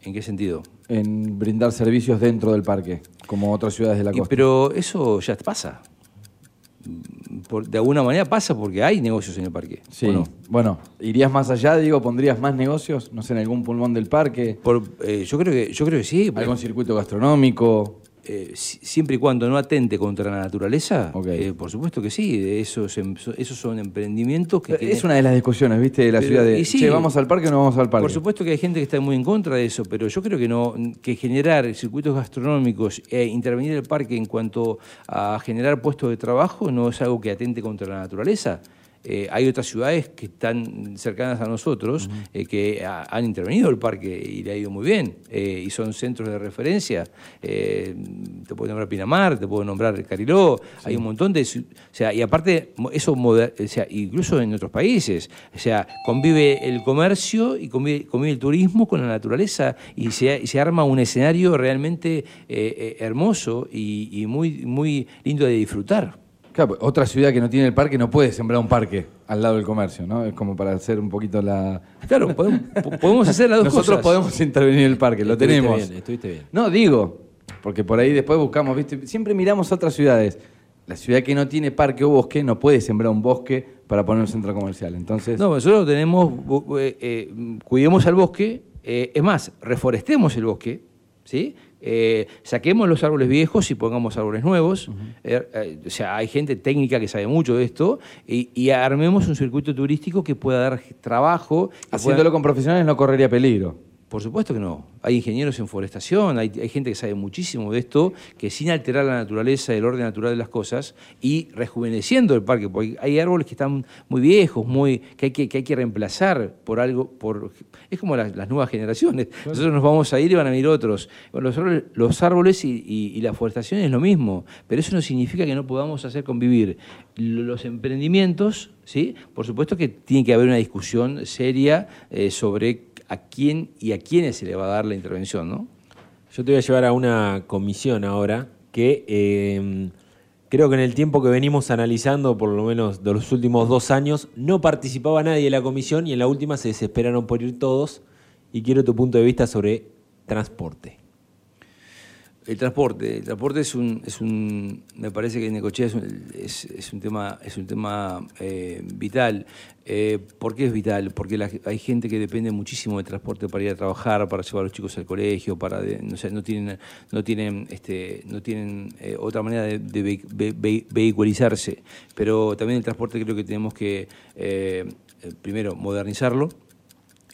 ¿En qué sentido? En brindar servicios dentro del parque, como otras ciudades de la Y, costa. pero eso ya pasa. Por- de alguna manera pasa porque hay negocios en el parque. Sí. Bueno, ¿irías más allá, digo? ¿Pondrías más negocios? No sé, en algún pulmón del parque. Por- eh, yo, creo que, yo creo que sí. ¿Algún circuito gastronómico? Eh, si- siempre y cuando no atente contra la naturaleza, eh, por supuesto que sí. Esos, em- esos son emprendimientos que... Es una de las discusiones, ¿viste? De la Pero- ciudad de, sí. che, ¿vamos al parque o no vamos al parque? Por supuesto que hay gente que está muy en contra de eso, pero yo creo que no que generar circuitos gastronómicos e intervenir el parque en cuanto a generar puestos de trabajo no es algo que atente contra la naturaleza. Eh, hay otras ciudades que están cercanas a nosotros eh, que ha- han intervenido el parque y le ha ido muy bien eh, y son centros de referencia. Te puedo nombrar Pinamar, te puedo nombrar Cariló, hay un montón de... O sea, y aparte, eso moder- o sea, incluso en otros países, o sea, convive el comercio y convive, convive el turismo con la naturaleza y se, y se arma un escenario realmente hermoso y, y muy, muy lindo de disfrutar. Claro, otra ciudad que no tiene el parque no puede sembrar un parque al lado del comercio, ¿no? Es como para hacer un poquito la... Claro, podemos, po- podemos hacer las dos Nosotros cosas. podemos intervenir en el parque, lo Estuviste tenemos. bien, estuviste bien. No, digo, porque por ahí después buscamos, ¿viste? Siempre miramos otras ciudades. La ciudad que no tiene parque o bosque no puede sembrar un bosque para poner un centro comercial. Entonces, No, nosotros tenemos, eh, eh, cuidemos al bosque, eh, es más, reforestemos el bosque, ¿sí? Eh, saquemos los árboles viejos y pongamos árboles nuevos. Eh, eh, o sea, hay gente técnica que sabe mucho de esto y, y armemos un circuito turístico que pueda dar trabajo. pueda- haciéndolo con profesionales no correría peligro. Por supuesto que no. Hay ingenieros en forestación, hay, hay gente que sabe muchísimo de esto, que sin alterar la naturaleza, el orden natural de las cosas, y rejuveneciendo el parque, porque hay árboles que están muy viejos, muy que hay que, que hay que reemplazar por algo, por es como las, las nuevas generaciones. Nosotros nos vamos a ir y van a venir otros. Bueno, los árboles, los árboles y, y- y la forestación es lo mismo, pero eso no significa que no podamos hacer convivir los emprendimientos, ¿sí? Por supuesto que tiene que haber una discusión seria eh, sobre a quién y a quiénes se le va a dar la intervención, ¿no? Yo te voy a llevar a una comisión ahora que eh, creo que en el tiempo que venimos analizando, por lo menos de los últimos dos años, no participaba nadie de la comisión y en la última se desesperaron por ir todos. Y quiero tu punto de vista sobre transporte. El transporte, el transporte es un, es un me parece que Necochea es un, es, un tema, es un tema eh, vital. Eh, ¿Por qué es vital? Porque la- hay gente que depende muchísimo del transporte para ir a trabajar, para llevar a los chicos al colegio, para de- no, sé, no tienen, no tienen, este, no tienen eh, otra manera de, de. Pero también el transporte creo que tenemos que eh, primero modernizarlo.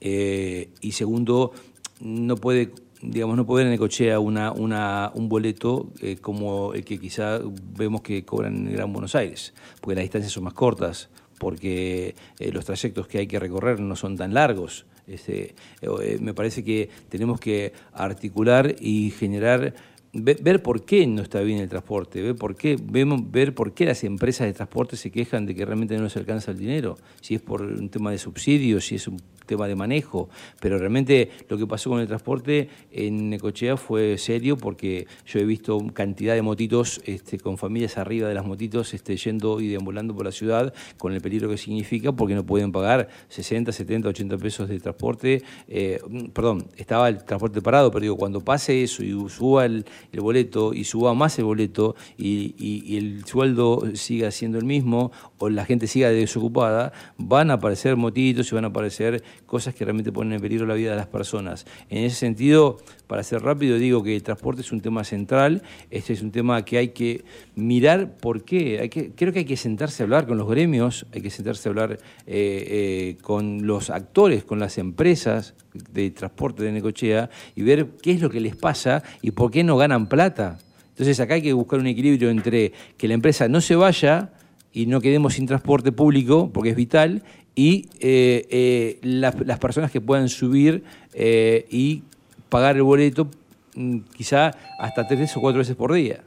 Eh, y segundo, no puede, digamos, no puede en Necochea una, una, un boleto eh, como el que quizá vemos que cobran en Gran Buenos Aires, porque las distancias son más cortas, porque eh, los trayectos que hay que recorrer no son tan largos. Este, eh, me parece que tenemos que articular y generar Ve- ver por qué no está bien el transporte, ver por qué, vemos, ver por qué las empresas de transporte se quejan de que realmente no les alcanza el dinero, si es por un tema de subsidios, si es un tema de manejo, pero realmente lo que pasó con el transporte en Necochea fue serio porque yo he visto cantidad de motitos este, con familias arriba de las motitos este, yendo y deambulando por la ciudad con el peligro que significa porque no pueden pagar 60, 70, 80 pesos de transporte, eh, perdón, estaba el transporte parado, pero digo, cuando pase eso y suba el, boleto y suba más el boleto y el sueldo siga siendo el mismo o la gente siga desocupada, van a aparecer motitos y van a aparecer cosas que realmente ponen en peligro la vida de las personas. En ese sentido, para ser rápido, digo que el transporte es un tema central, este es un tema que hay que mirar por qué. Creo que hay que sentarse a hablar con los gremios, hay que sentarse a hablar eh, eh, con los actores, con las empresas de transporte de Necochea y ver qué es lo que les pasa y por qué no ganan plata. Entonces acá hay que buscar un equilibrio entre que la empresa no se vaya y no quedemos sin transporte público, porque es vital, y eh, eh, las, personas que puedan subir eh, y pagar el boleto mm, quizá hasta tres o cuatro veces por día.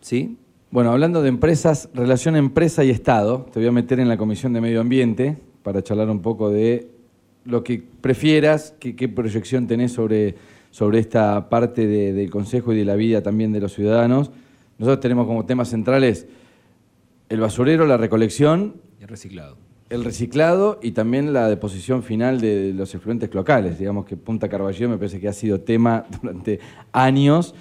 ¿Sí? Bueno, hablando de empresas, relación empresa y Estado, te voy a meter en la Comisión de Medio Ambiente para charlar un poco de lo que prefieras, qué, qué proyección tenés sobre, sobre esta parte de- del Consejo y de la vida también de los ciudadanos. Nosotros tenemos como temas centrales el basurero, la recolección, El reciclado. el reciclado y también la deposición final de los efluentes locales. Digamos que Punta Carballo me parece que ha sido tema durante años,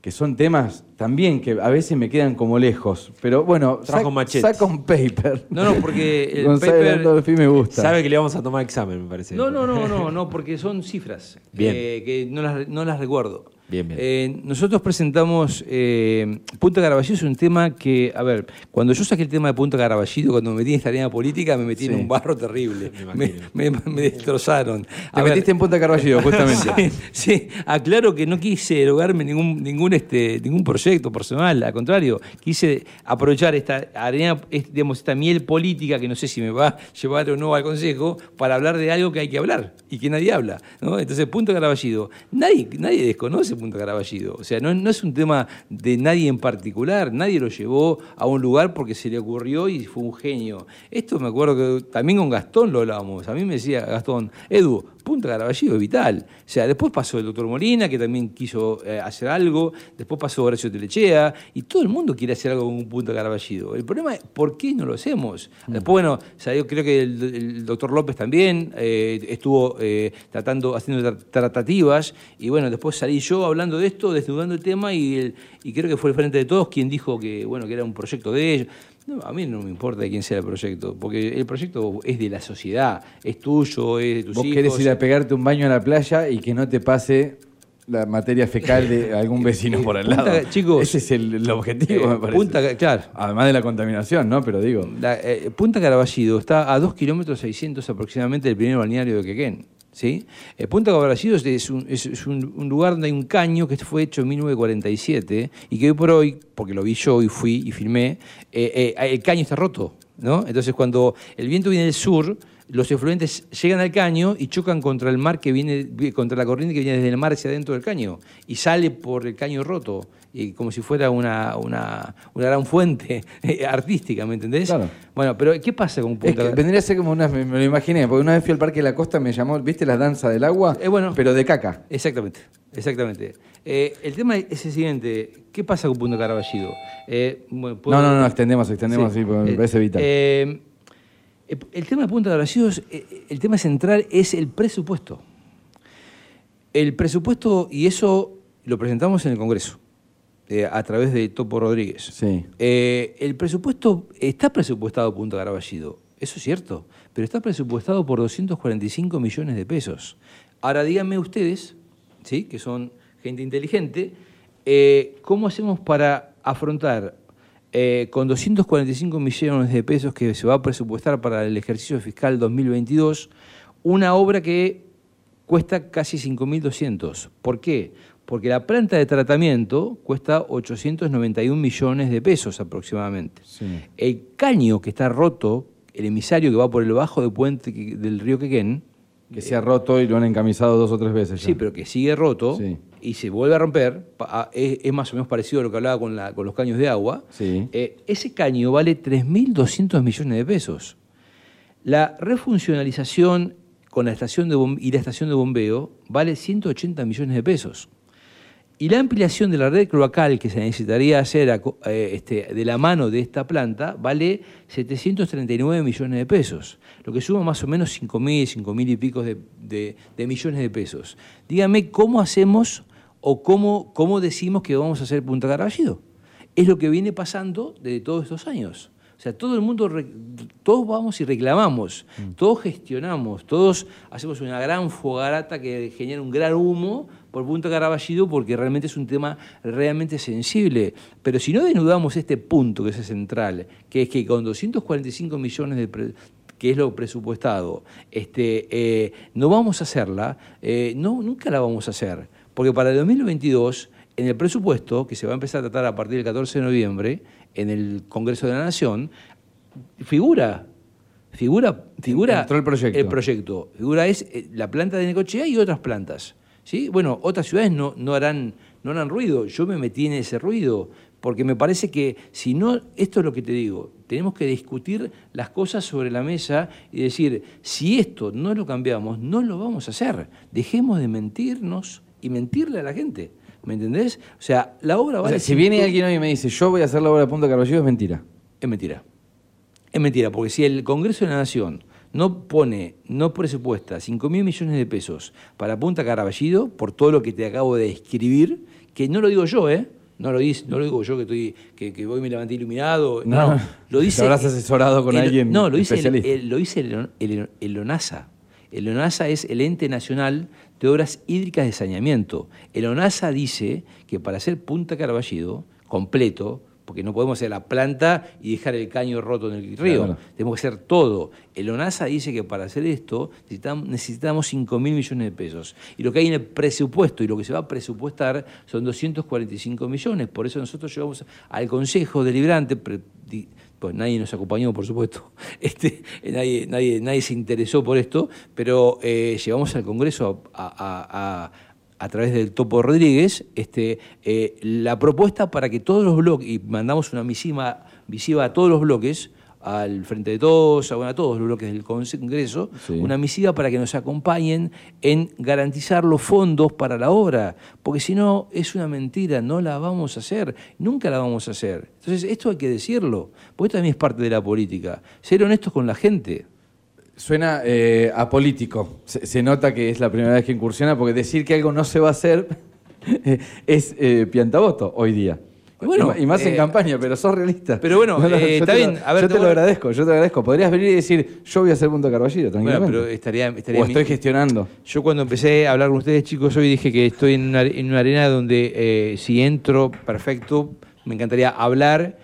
que son temas también que a veces me quedan como lejos. Pero bueno, Trajo sac- machetes. saca un paper. No, no, porque el paper- Landolfi me gusta. Sabe que le vamos a tomar examen, me parece. No, no, no, no, no, porque son cifras Bien. eh, que no las, no las recuerdo. Bien, bien. Eh, nosotros presentamos eh, Punta Caraballido es un tema que, a ver, cuando yo saqué el tema de Punta Caraballido, cuando me metí en esta arena política, me metí Sí. en un barro terrible. Me Me, me- me destrozaron. Te ver, metiste en Punta Carballo, justamente. Sí, sí, aclaro que no quise erogarme ningún, ningún, este, ningún proyecto personal, al contrario, quise aprovechar esta arena, este, digamos, esta miel política que no sé si me va a llevar o no al Consejo, para hablar de algo que hay que hablar y que nadie habla. ¿no? Entonces, Punta Caraballido, nadie, nadie desconoce Punta Caraballido, o sea, no, no es un tema de nadie en particular, nadie lo llevó a un lugar porque se le ocurrió y fue un genio. Esto me acuerdo que también con Gastón lo hablábamos, a mí me decía Gastón, Edu, Punta Caraballido es vital. O sea, después pasó el doctor Molina, que también quiso eh, hacer algo, después pasó Horacio Telechea, y todo el mundo quiere hacer algo con Punta Caraballido. El problema es, ¿por qué no lo hacemos? Después, bueno, o sea, yo creo que el, el doctor López también eh, estuvo eh, tratando, haciendo tra- tratativas, y bueno, después salí yo hablando de esto, desnudando el tema, y, el- y creo que fue el Frente de Todos quien dijo que, bueno, que era un proyecto de ellos. No, a mí no me importa de quién sea el proyecto, porque el proyecto es de la sociedad, es tuyo, es de tus Vos hijos. querés ir a pegarte un baño a la playa y que no te pase la materia fecal de algún vecino por al Punta- lado. chicos, Ese es el, el objetivo, eh, me parece. Punta- claro. Además de la contaminación, ¿no? Pero digo, La, eh, Punta Caraballido está a 2 kilómetros 600 aproximadamente del primer balneario de Quequén. ¿Sí? Eh, Punta Caraballido es, un, es- un lugar donde hay un caño que fue hecho en 1947 y que hoy por hoy, porque lo vi yo y fui y filmé, eh, eh, el caño está roto. ¿no? Entonces cuando el viento viene del sur, los efluentes llegan al caño y chocan contra el mar que viene, contra la corriente que viene desde el mar hacia adentro del caño y sale por el caño roto, y como si fuera una, una, una gran fuente eh, artística, ¿me entendés? Claro. Bueno, pero ¿qué pasa con es Punta que vendría a ser como una, me, me lo imaginé, porque una vez fui al Parque de la Costa, me llamó, ¿viste la danza del agua? Eh, bueno. Pero de caca. Exactamente, exactamente. Eh, el tema es el siguiente, ¿qué pasa con Punta Caraballido? Eh, bueno, No, no, no, extendemos, extendemos, sí, porque me Eh, parece vital. Eh, el tema de Punta Caraballido, es, eh, el tema central es el presupuesto. El presupuesto, y eso lo presentamos en el Congreso, eh, a través de Topo Rodríguez. Sí. Eh, el presupuesto, está presupuestado Punta Caraballido, eso es cierto, pero está presupuestado por 245 millones de pesos. Ahora díganme ustedes, ¿sí? que son gente inteligente, eh, ¿cómo hacemos para afrontar eh, con 245 millones de pesos que se va a presupuestar para el ejercicio fiscal 2022 una obra que cuesta casi 5.200. ¿Por qué? Porque la planta de tratamiento cuesta 891 millones de pesos aproximadamente. Sí. El caño que está roto, el emisario que va por el bajo de puente del río Quequén, Que se ha roto y lo han encamisado dos o tres veces ya. sí, pero que sigue roto Sí. Y se vuelve a romper, pa- a- es, más o menos parecido a lo que hablaba con, la- con los caños de agua, Sí. eh, ese caño vale 3.200 millones de pesos. La refuncionalización con la estación de y la estación de bombeo vale 180 millones de pesos. Y la ampliación de la red cloacal que se necesitaría hacer a eh, este, de la mano de esta planta vale 739 millones de pesos, lo que suma más o menos 5 mil, 5 mil y pico de, de- de millones de pesos. Dígame cómo hacemos o cómo, cómo decimos que vamos a hacer Punta Caraballido. Es lo que viene pasando desde todos estos años. O sea, todo el mundo, todos vamos y reclamamos, todos gestionamos, todos hacemos una gran fogarata que genera un gran humo por Punta Caraballido porque realmente es un tema realmente sensible. Pero si no denudamos este punto que es central, que es que con 245 millones de... que es lo presupuestado, este, eh, no vamos a hacerla, eh, no, nunca la vamos a hacer, porque para el 2022, en el presupuesto, que se va a empezar a tratar a partir del 14 de noviembre, en el Congreso de la Nación, figura, figura, figura Entró el proyecto. el proyecto. Figura es eh, la planta de Necochea y otras plantas. ¿sí? Bueno, otras ciudades no, no harán no harán ruido. Yo me metí en ese ruido, porque me parece que si no, esto es lo que te digo, tenemos que discutir las cosas sobre la mesa y decir, si esto no lo cambiamos, no lo vamos a hacer. Dejemos de mentirnos y mentirle a la gente. ¿Me entendés? O sea, la obra O vale sea, si viene alguien hoy y me dice, yo voy a hacer la obra de Punta Carballo, es mentira. Es mentira. Es mentira, porque si el Congreso de la Nación no pone, no presupuesta 5 mil millones de pesos para Punta Caraballido, por todo lo que te acabo de escribir, que no lo digo yo, ¿eh? No lo, dice, no lo digo yo que estoy que, que voy y me levanté iluminado. No, No, lo te dice. habrás asesorado con el- alguien No, lo dice, el- lo dice el, el- el ONASA. El ONASA es el ente nacional de obras hídricas de saneamiento. El ONASA dice que para hacer Punta Carballido completo, porque no podemos hacer la planta y dejar el caño roto en el río, Claro. tenemos que hacer todo. El ONASA dice que para hacer esto necesitamos, necesitamos 5 mil millones de pesos. Y lo que hay en el presupuesto y lo que se va a presupuestar son 245 millones. Por eso nosotros llevamos al Consejo Deliberante, pues nadie nos acompañó, por supuesto, este, nadie, nadie, nadie se interesó por esto, pero eh, llevamos al Congreso a, través del Topo Rodríguez este, eh, la propuesta para que todos los bloques, y mandamos una misiva, misiva a todos los bloques, al Frente de Todos, a, bueno, a todos los bloques del Congreso, Sí. una misiva para que nos acompañen en garantizar los fondos para la obra, porque si no es una mentira, no la vamos a hacer, nunca la vamos a hacer. Entonces esto hay que decirlo, porque esto también es parte de la política, ser honestos con la gente. Suena eh, apolítico. Se, se nota que es la primera vez que incursiona, porque decir que algo no se va a hacer es eh, piantaboto hoy día. Y bueno, más en eh, campaña, pero sos realista. pero bueno, No, no, eh, está bien. Lo, A ver, yo te lo agradezco, yo te lo agradezco. Podrías venir y decir, yo voy a hacer Punta Carballito, Bueno, tranquilamente. pero estaría, estaría o estoy mi- gestionando. Yo cuando empecé a hablar con ustedes, chicos, hoy dije que estoy en una, en una arena donde eh, si entro, perfecto, me encantaría hablar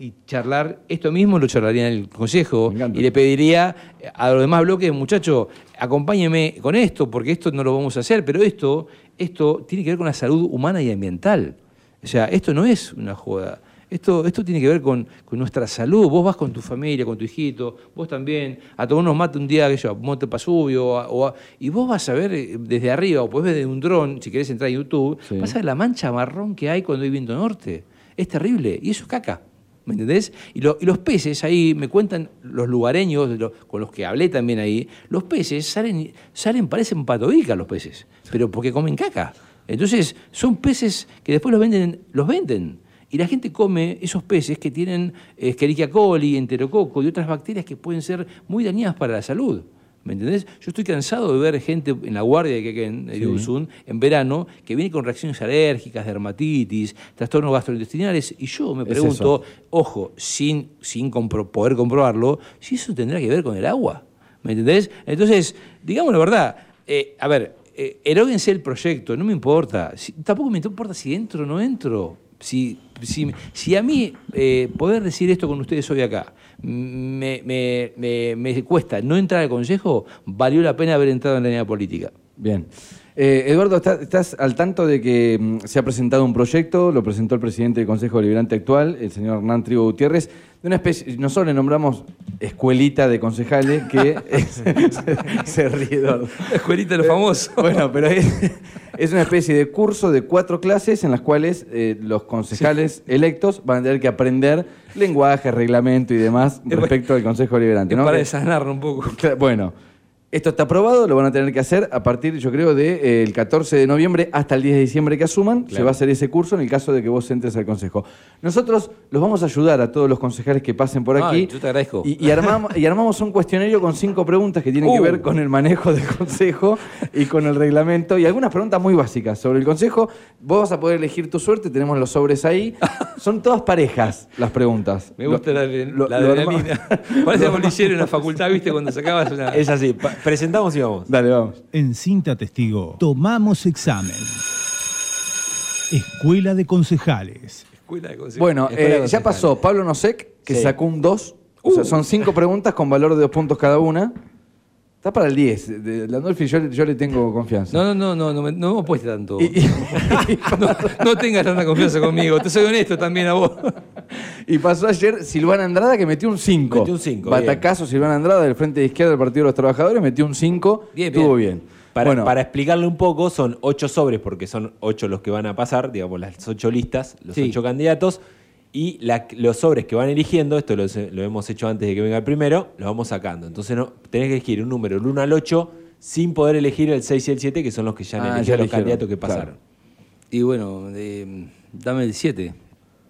y charlar. Esto mismo lo charlaría en el Consejo y le pediría a los demás bloques, muchachos, acompáñenme con esto, porque esto no lo vamos a hacer, pero esto, esto tiene que ver con la salud humana y ambiental. O sea, esto no es una joda. Esto, esto tiene que ver con, con nuestra salud. Vos vas con tu familia, con tu hijito, vos también, a tomar unos mate un día, que yo, a Monte Pasubio, o a- o a- y vos vas a ver eh, desde arriba, o podés ver desde un dron, si querés entrar en YouTube, Sí. vas a ver la mancha marrón que hay cuando hay viento norte. Es terrible, y eso es caca. ¿Me entendés? Y, lo- y los peces ahí, me cuentan los lugareños lo- con los que hablé también ahí, los peces salen, salen parecen patobicas los peces, pero porque comen caca. Entonces, son peces que después los venden, los venden. Y la gente come esos peces que tienen eh, Escherichia coli, enterococo y otras bacterias que pueden ser muy dañadas para la salud. ¿Me entendés? Yo estoy cansado de ver gente en la guardia de Quequén, de Irurzun, en verano, que viene con reacciones alérgicas, dermatitis, trastornos gastrointestinales, y yo me Es pregunto, ojo, sin, sin compro- poder comprobarlo, si eso tendrá que ver con el agua. ¿Me entendés? Entonces, digamos la verdad, eh, a ver, eh, eróguense el proyecto, no me importa. Tampoco me importa si entro o no entro. Si, si, si a mí eh, poder decir esto con ustedes hoy acá me, me- me- me cuesta no entrar al Consejo, valió la pena haber entrado en la línea política. Bien. Eh, Eduardo, ¿está- ¿estás al tanto de que mm, se ha presentado un proyecto, lo presentó el presidente del Consejo Deliberante actual, el señor Hernán Trigo Gutiérrez, de una especie, nosotros le nombramos escuelita de concejales, que es- se ríe Eduardo. La escuelita de los famosos. Bueno, pero es, es una especie de curso de cuatro clases en las cuales eh, los concejales electos van a tener que aprender lenguaje, reglamento y demás Es respecto al Consejo Deliberante. ¿no? para Que- desanarlo un poco. Bueno, esto está aprobado, lo van a tener que hacer a partir, yo creo, del 14 de noviembre hasta el 10 de diciembre que asuman. Se va a hacer ese curso en el caso de que vos entres al Consejo. Nosotros los vamos a ayudar a todos los concejales que pasen por aquí. Ay, yo te agradezco. Y, y armamos, y armamos un cuestionario con cinco preguntas que tienen que Uh. ver con el manejo del Consejo y con el reglamento. Y algunas preguntas muy básicas sobre el Consejo. Vos vas a poder elegir tu suerte, tenemos los sobres ahí. Son todas parejas las preguntas. Me gusta Lo- la, lo- la adrenalina. Parece bolillero en la facultad, ¿viste? Cuando sacabas una. Es así. Presentamos y vamos. Dale, vamos. En Cinta Testigo, tomamos examen. Escuela de Concejales. Escuela de consejo. Bueno, Escuela eh, de ya concejales. pasó Pablo Nosek, que Sí. sacó un 2. O sea, son cinco preguntas con valor de dos puntos cada una. Está para el 10. De Landolfi yo, yo le tengo confianza. No, no, no, no, no me, no me apuestes tanto. Y- y- no, no tengas tanta confianza conmigo. Te soy honesto también a vos. Y pasó ayer Silvana Andrada que metió un 5. Metió un cinco, Batacazo Silvana Andrada del Frente de Izquierda del Partido de los Trabajadores, metió un 5. Bien, Estuvo bien. bien. Para, Bueno. para explicarle un poco, son ocho sobres, porque son ocho los que van a pasar, digamos, las ocho listas, los Sí. ocho candidatos, y la- los sobres que van eligiendo, esto lo, lo hemos hecho antes de que venga el primero, los vamos sacando. Entonces no, tenés que elegir un número, el 1 al 8, sin poder elegir el 6 y el 7, que son los que ya han Ah, elegido ya los eligieron, candidatos que claro. pasaron. Y bueno, eh, dame el 7.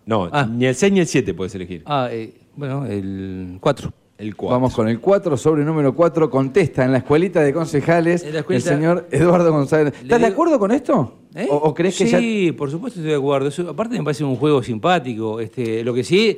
No, Ah. ni el 6 ni el 7 puedes elegir. Ah, eh, bueno, el 4. El 4. Vamos con el 4, sobre número 4. Contesta en la escuelita de concejales En la escuelita- el señor Eduardo González. Le ¿Estás de digo- acuerdo con esto? ¿Eh? ¿O, o crees que ya.? sí, por supuesto estoy de acuerdo. Eso, aparte me parece un juego simpático. Este, lo que sí,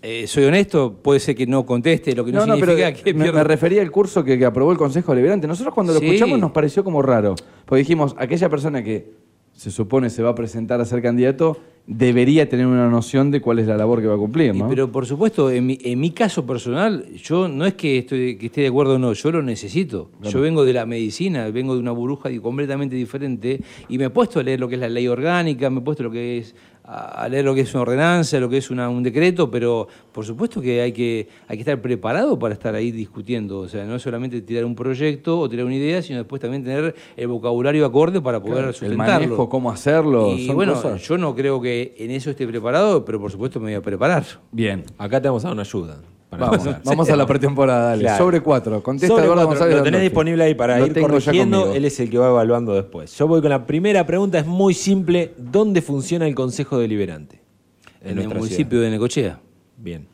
eh, soy honesto, puede ser que no conteste, lo que no, No, no, pero significa que me, pierda. me refería al curso que, que aprobó el Consejo Deliberante. Nosotros cuando lo Sí. escuchamos nos pareció como raro. Porque dijimos, aquella persona que se supone se va a presentar a ser candidato debería tener una noción de cuál es la labor que va a cumplir, ¿no? pero por supuesto, en mi, en mi caso personal, yo no es que, estoy, que esté de acuerdo o no, yo lo necesito. Yo vengo de la medicina, vengo de una burbuja completamente diferente y me he puesto a leer lo que es la ley orgánica, me he puesto lo que es a leer lo que es una ordenanza, lo que es una- un decreto, pero por supuesto que hay, que hay que estar preparado para estar ahí discutiendo. O sea, no es solamente tirar un proyecto o tirar una idea, sino después también tener el vocabulario acorde para poder el sustentarlo. manejo, cómo hacerlo. Y son bueno, cosas- yo no creo que en eso esté preparado, pero por supuesto me voy a preparar. Bien. Acá te vamos a dar una ayuda. Para Vamos, empezar. vamos a la pretemporada, dale. Claro. Sobre 4. Contesta Sobre Eduardo cuatro, González. lo tenés disponible ahí para Lo ir tengo ya corrigiendo. conmigo. Él es el que va evaluando después. Yo voy con la primera pregunta, es muy simple. ¿Dónde funciona el Consejo Deliberante? En, el nuestra municipio de Necochea. Bien.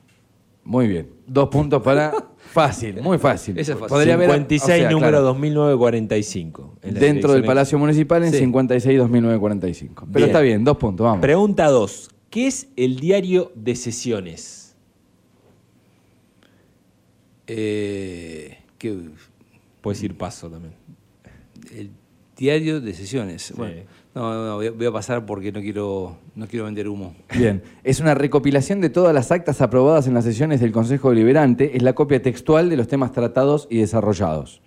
Muy bien. Dos puntos para. Fácil, muy fácil. Esa es fácil. Podría haber- 56, o sea, número claro, 2945. en la Dentro del dirección Palacio Municipal en Sí. 56 2945. Pero Bien. está bien, dos puntos, vamos. Pregunta 2. ¿Qué es el diario de sesiones? Eh, que, Puedes ir paso también. el diario de sesiones. Sí. Bueno, no, no, no, voy a, pasar porque no quiero, no quiero vender humo. Bien, es una recopilación de todas las actas aprobadas en las sesiones del Consejo Deliberante, es la copia textual de los temas tratados y desarrollados.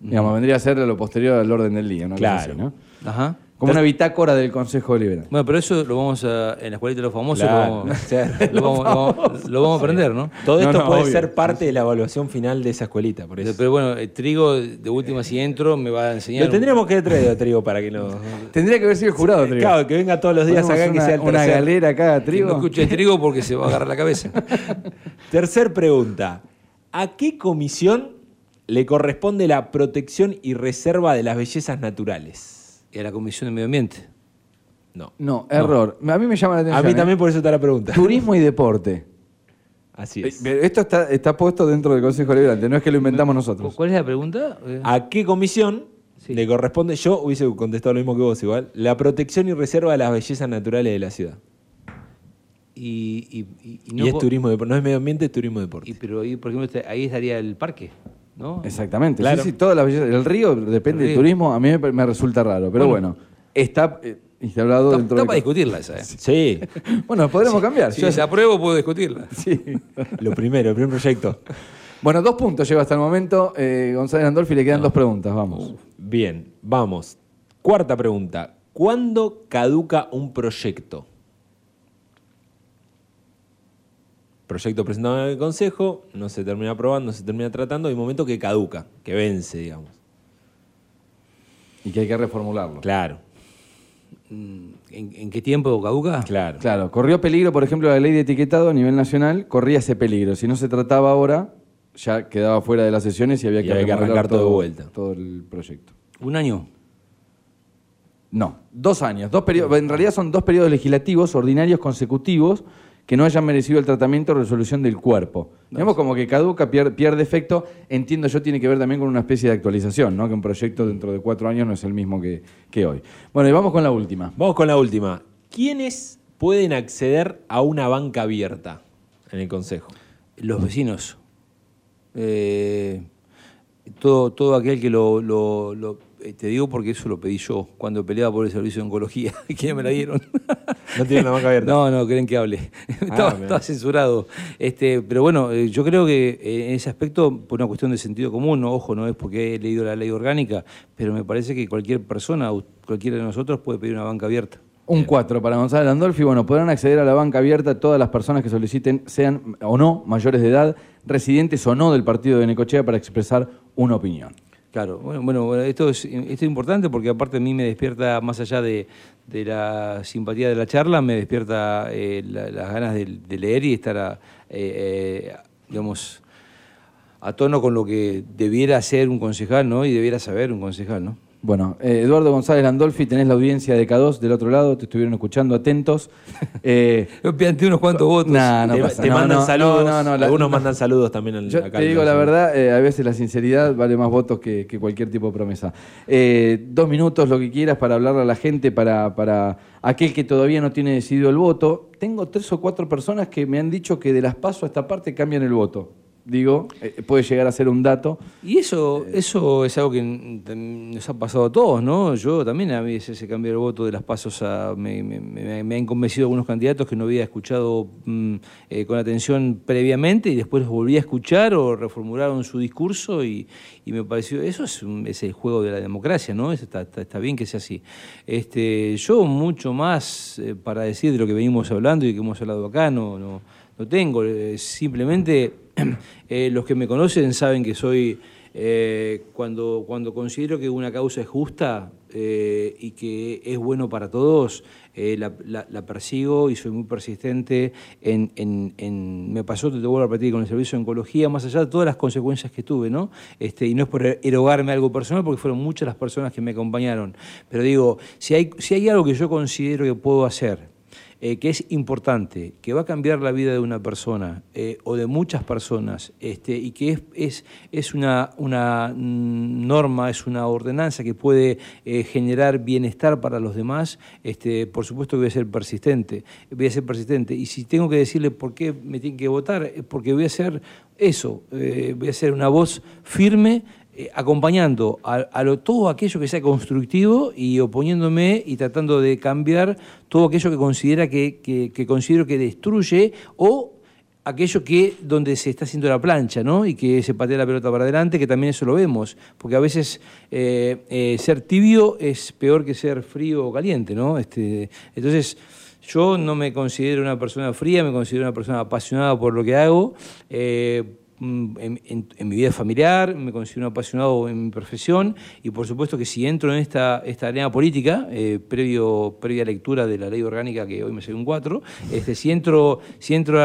Digamos, vendría a ser lo posterior al orden del día, cosa Claro. así, ¿no? Ajá. Como una bitácora del Consejo Deliberante. Bueno, pero eso lo vamos a, en la escuelita de los famosos, Claro. lo, vamos, O sea, lo vamos- lo vamos- lo vamos a aprender, ¿no? Todo esto no, puede obvio. ser parte de la evaluación final de esa escuelita. Por eso. Pero bueno, el trigo de última si entro me va a enseñar. Lo tendríamos que traer a Trigo para que no. Tendría que haber sido el jurado, Trigo. Claro, que venga todos los días Ponemos acá que una, sea el una tercer. galera acá, Que no Trigo. escuche trigo porque se va a agarrar la cabeza. Tercer pregunta. ¿A qué comisión le corresponde la protección y reserva de las bellezas naturales? Y a la Comisión de Medio Ambiente. No. No, error. A mí me llama la atención. A mí ¿eh? también por eso está la pregunta. Turismo y deporte. Así Eh, es. pero Esto está, está puesto dentro del Consejo Deliberante, no es que lo inventamos nosotros. ¿Cuál es la pregunta? ¿A qué comisión Sí. le corresponde? Yo hubiese contestado lo mismo que vos igual. La protección y reserva de las bellezas naturales de la ciudad. Y, y, y- y Y, no es turismo deporte. No es medio ambiente, es turismo deporte. y- pero ahí, por ejemplo, ahí estaría el parque, ¿no? Exactamente. Claro. Sí, sí, toda la belleza. El río depende El del turismo, a mí me, me resulta raro. Pero bueno, Bueno. está eh, instalado Está, dentro está para discutirla esa. ¿eh? Sí, Bueno, podremos cambiar. Si Yo- se apruebo, puedo discutirla. sí. lo primero, el primer proyecto. Bueno, dos puntos lleva hasta el momento. Eh, González Andolfi le quedan dos preguntas, vamos. Bien, vamos. Cuarta pregunta. ¿Cuándo caduca un proyecto? Proyecto presentado en el Consejo, no se termina aprobando, no se termina tratando, hay un momento que caduca, que vence, digamos. Y que hay que reformularlo. Claro, Mm, ¿En, en qué tiempo caduca? claro. Claro, corrió peligro, por ejemplo, la ley de etiquetado a nivel nacional, corría ese peligro. Si no se trataba ahora, ya quedaba fuera de las sesiones y había Y que, había que remodelar arrancar todo de vuelta. Todo el proyecto. ¿Un año? No, dos años. Dos periodos, en realidad son dos periodos legislativos ordinarios consecutivos que no hayan merecido el tratamiento o resolución del cuerpo. Digamos como que caduca, pierde, pierde efecto. Entiendo yo tiene que ver también con una especie de actualización, ¿no? que un proyecto dentro de cuatro años no es el mismo que, que hoy. Bueno, y vamos con la última. Vamos con la última. ¿Quiénes pueden acceder a una banca abierta en el Consejo? Los vecinos. Eh, todo, todo aquel que lo, lo- lo- Te digo porque eso lo pedí yo cuando peleaba por el servicio de oncología. que ya me la dieron. No tienen la banca abierta. No, no, creen que hable. estaba, mirá. estaba censurado. Este, pero bueno, eh, yo creo que eh, en ese aspecto, por una cuestión de sentido común, no, ojo, no es porque he leído la ley orgánica, pero me parece que cualquier persona, cualquiera de nosotros, puede pedir una banca abierta. Un 4 para González Landolfi. Bueno, podrán acceder a la banca abierta todas las personas que soliciten, sean o no mayores de edad, residentes o no del partido de Necochea, para expresar una opinión. Claro, bueno, bueno, esto es, esto es importante porque aparte a mí me despierta, más allá de, la simpatía de la charla, me despierta eh, la- las ganas de, de leer y estar, a, eh, eh, digamos, a tono con lo que debiera ser un concejal, ¿no? Y debiera saber un concejal, ¿no? Bueno, eh, Eduardo González Landolfi, tenés la audiencia de K2 del otro lado, te estuvieron escuchando atentos. Eh, Yo planteé unos cuantos votos. Nah, no te pasa- te no, mandan no, saludos. no, no, no, la- Algunos no. mandan saludos también al Yo acá te digo la verdad, eh, a veces la sinceridad vale más votos que, que cualquier tipo de promesa. Eh, dos minutos, lo que quieras, para hablarle a la gente, para, para aquel que todavía no tiene decidido el voto. Tengo tres o cuatro personas que me han dicho que de las paso a esta parte cambian el voto. Digo, eh, puede llegar a ser un dato. Y eso, eso es algo que nos ha pasado a todos, ¿no? Yo también a veces ese cambio de voto de las pasos a, me, me- me- han convencido algunos candidatos que no había escuchado mm, eh, con atención previamente y después los volví a escuchar o reformularon su discurso y, y me pareció, eso es, es el juego de la democracia, ¿no? Está, está- está bien que sea así. Este, yo mucho más eh, para decir de lo que venimos hablando y que hemos hablado acá no, no, no tengo, simplemente eh, los que me conocen saben que soy, eh, cuando, cuando considero que una causa es justa eh, y que es bueno para todos, la, la- persigo y soy muy persistente en, en- en- me pasó, te vuelvo a repetir, con el servicio de oncología, más allá de todas las consecuencias que tuve, ¿no? Este, y no es por erogarme algo personal, porque fueron muchas las personas que me acompañaron, pero digo, si hay, si hay algo que yo considero que puedo hacer, eh, que es importante, que va a cambiar la vida de una persona eh, o de muchas personas, este, y que es, es, es una, una norma, es una ordenanza que puede eh, generar bienestar para los demás, este, por supuesto voy a ser persistente, voy a ser persistente. Y si tengo que decirle por qué me tienen que votar, es porque voy a hacer eso, voy a ser una voz firme eh, acompañando a, todo aquello que sea constructivo y oponiéndome y tratando de cambiar todo aquello que considera que, considero que destruye o aquello que donde se está haciendo la plancha, ¿no? Y que se patea la pelota para adelante, que también eso lo vemos, porque a veces eh, eh, ser tibio es peor que ser frío o caliente, ¿no? Este, entonces yo no me considero una persona fría, me considero una persona apasionada por lo que hago. En, en- en mi vida familiar, me considero un apasionado en mi profesión y por supuesto que si entro en esta, esta arena política, eh, previo, previa lectura de la ley orgánica que hoy me salió un 4, este, si entro, si entro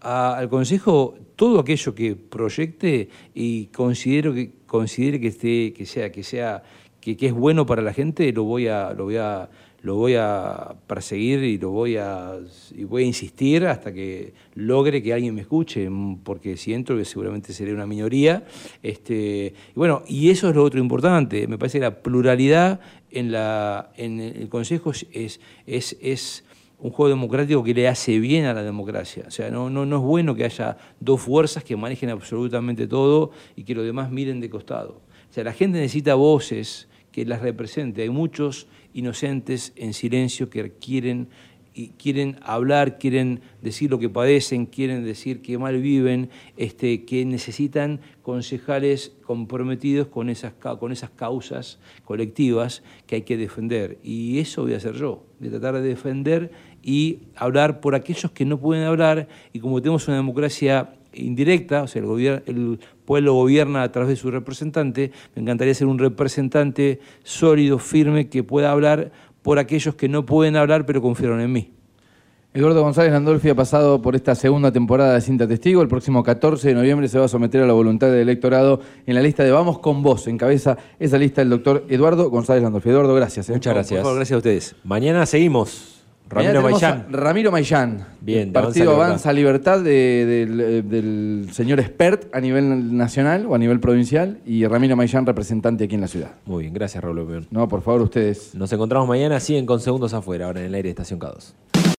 al Consejo, todo aquello que proyecte y considero que, considere que, esté, que sea, que sea que, que es bueno para la gente, lo voy a, lo voy a, lo voy a perseguir y lo voy a, y voy a insistir hasta que logre que alguien me escuche, mm, porque siento que seguramente seré una minoría. Este, y bueno, y eso es lo otro importante. Me parece que la pluralidad en, la, en el Consejo es, es, es un juego democrático que le hace bien a la democracia. O sea, no, no, no es bueno que haya dos fuerzas que manejen absolutamente todo y que los demás miren de costado. O sea, la gente necesita voces que las represente. Hay muchos inocentes en silencio que quieren y quieren hablar, quieren decir lo que padecen, quieren decir que mal viven, este, que necesitan concejales comprometidos con esas, con esas causas colectivas que hay que defender. Y eso voy a hacer yo, de tratar de defender y hablar por aquellos que no pueden hablar. Y como tenemos una democracia indirecta, o sea, el, pueblo gobierna a través de su representante, me encantaría ser un representante sólido, firme, que pueda hablar por aquellos que no pueden hablar pero confiaron en mí. Eduardo González Landolfi ha pasado por esta segunda temporada de Cinta Testigo. El próximo 14 de noviembre se va a someter a la voluntad del electorado en la lista de Vamos con Vos. Encabeza esa lista el doctor Eduardo González Landolfi. Eduardo, gracias. ¿eh? Muchas Por gracias. favor, gracias a ustedes. Mañana seguimos. Ramiro Maillán. Ramiro Maillán. Bien, de partido Avanza Libertad, de- del, del señor expert a nivel nacional o a nivel provincial y Ramiro Maillán, representante aquí en la ciudad. Muy bien, gracias Raúl. No, por favor, ustedes. Nos encontramos mañana, siguen con segundos afuera, ahora en el aire de Estación K2.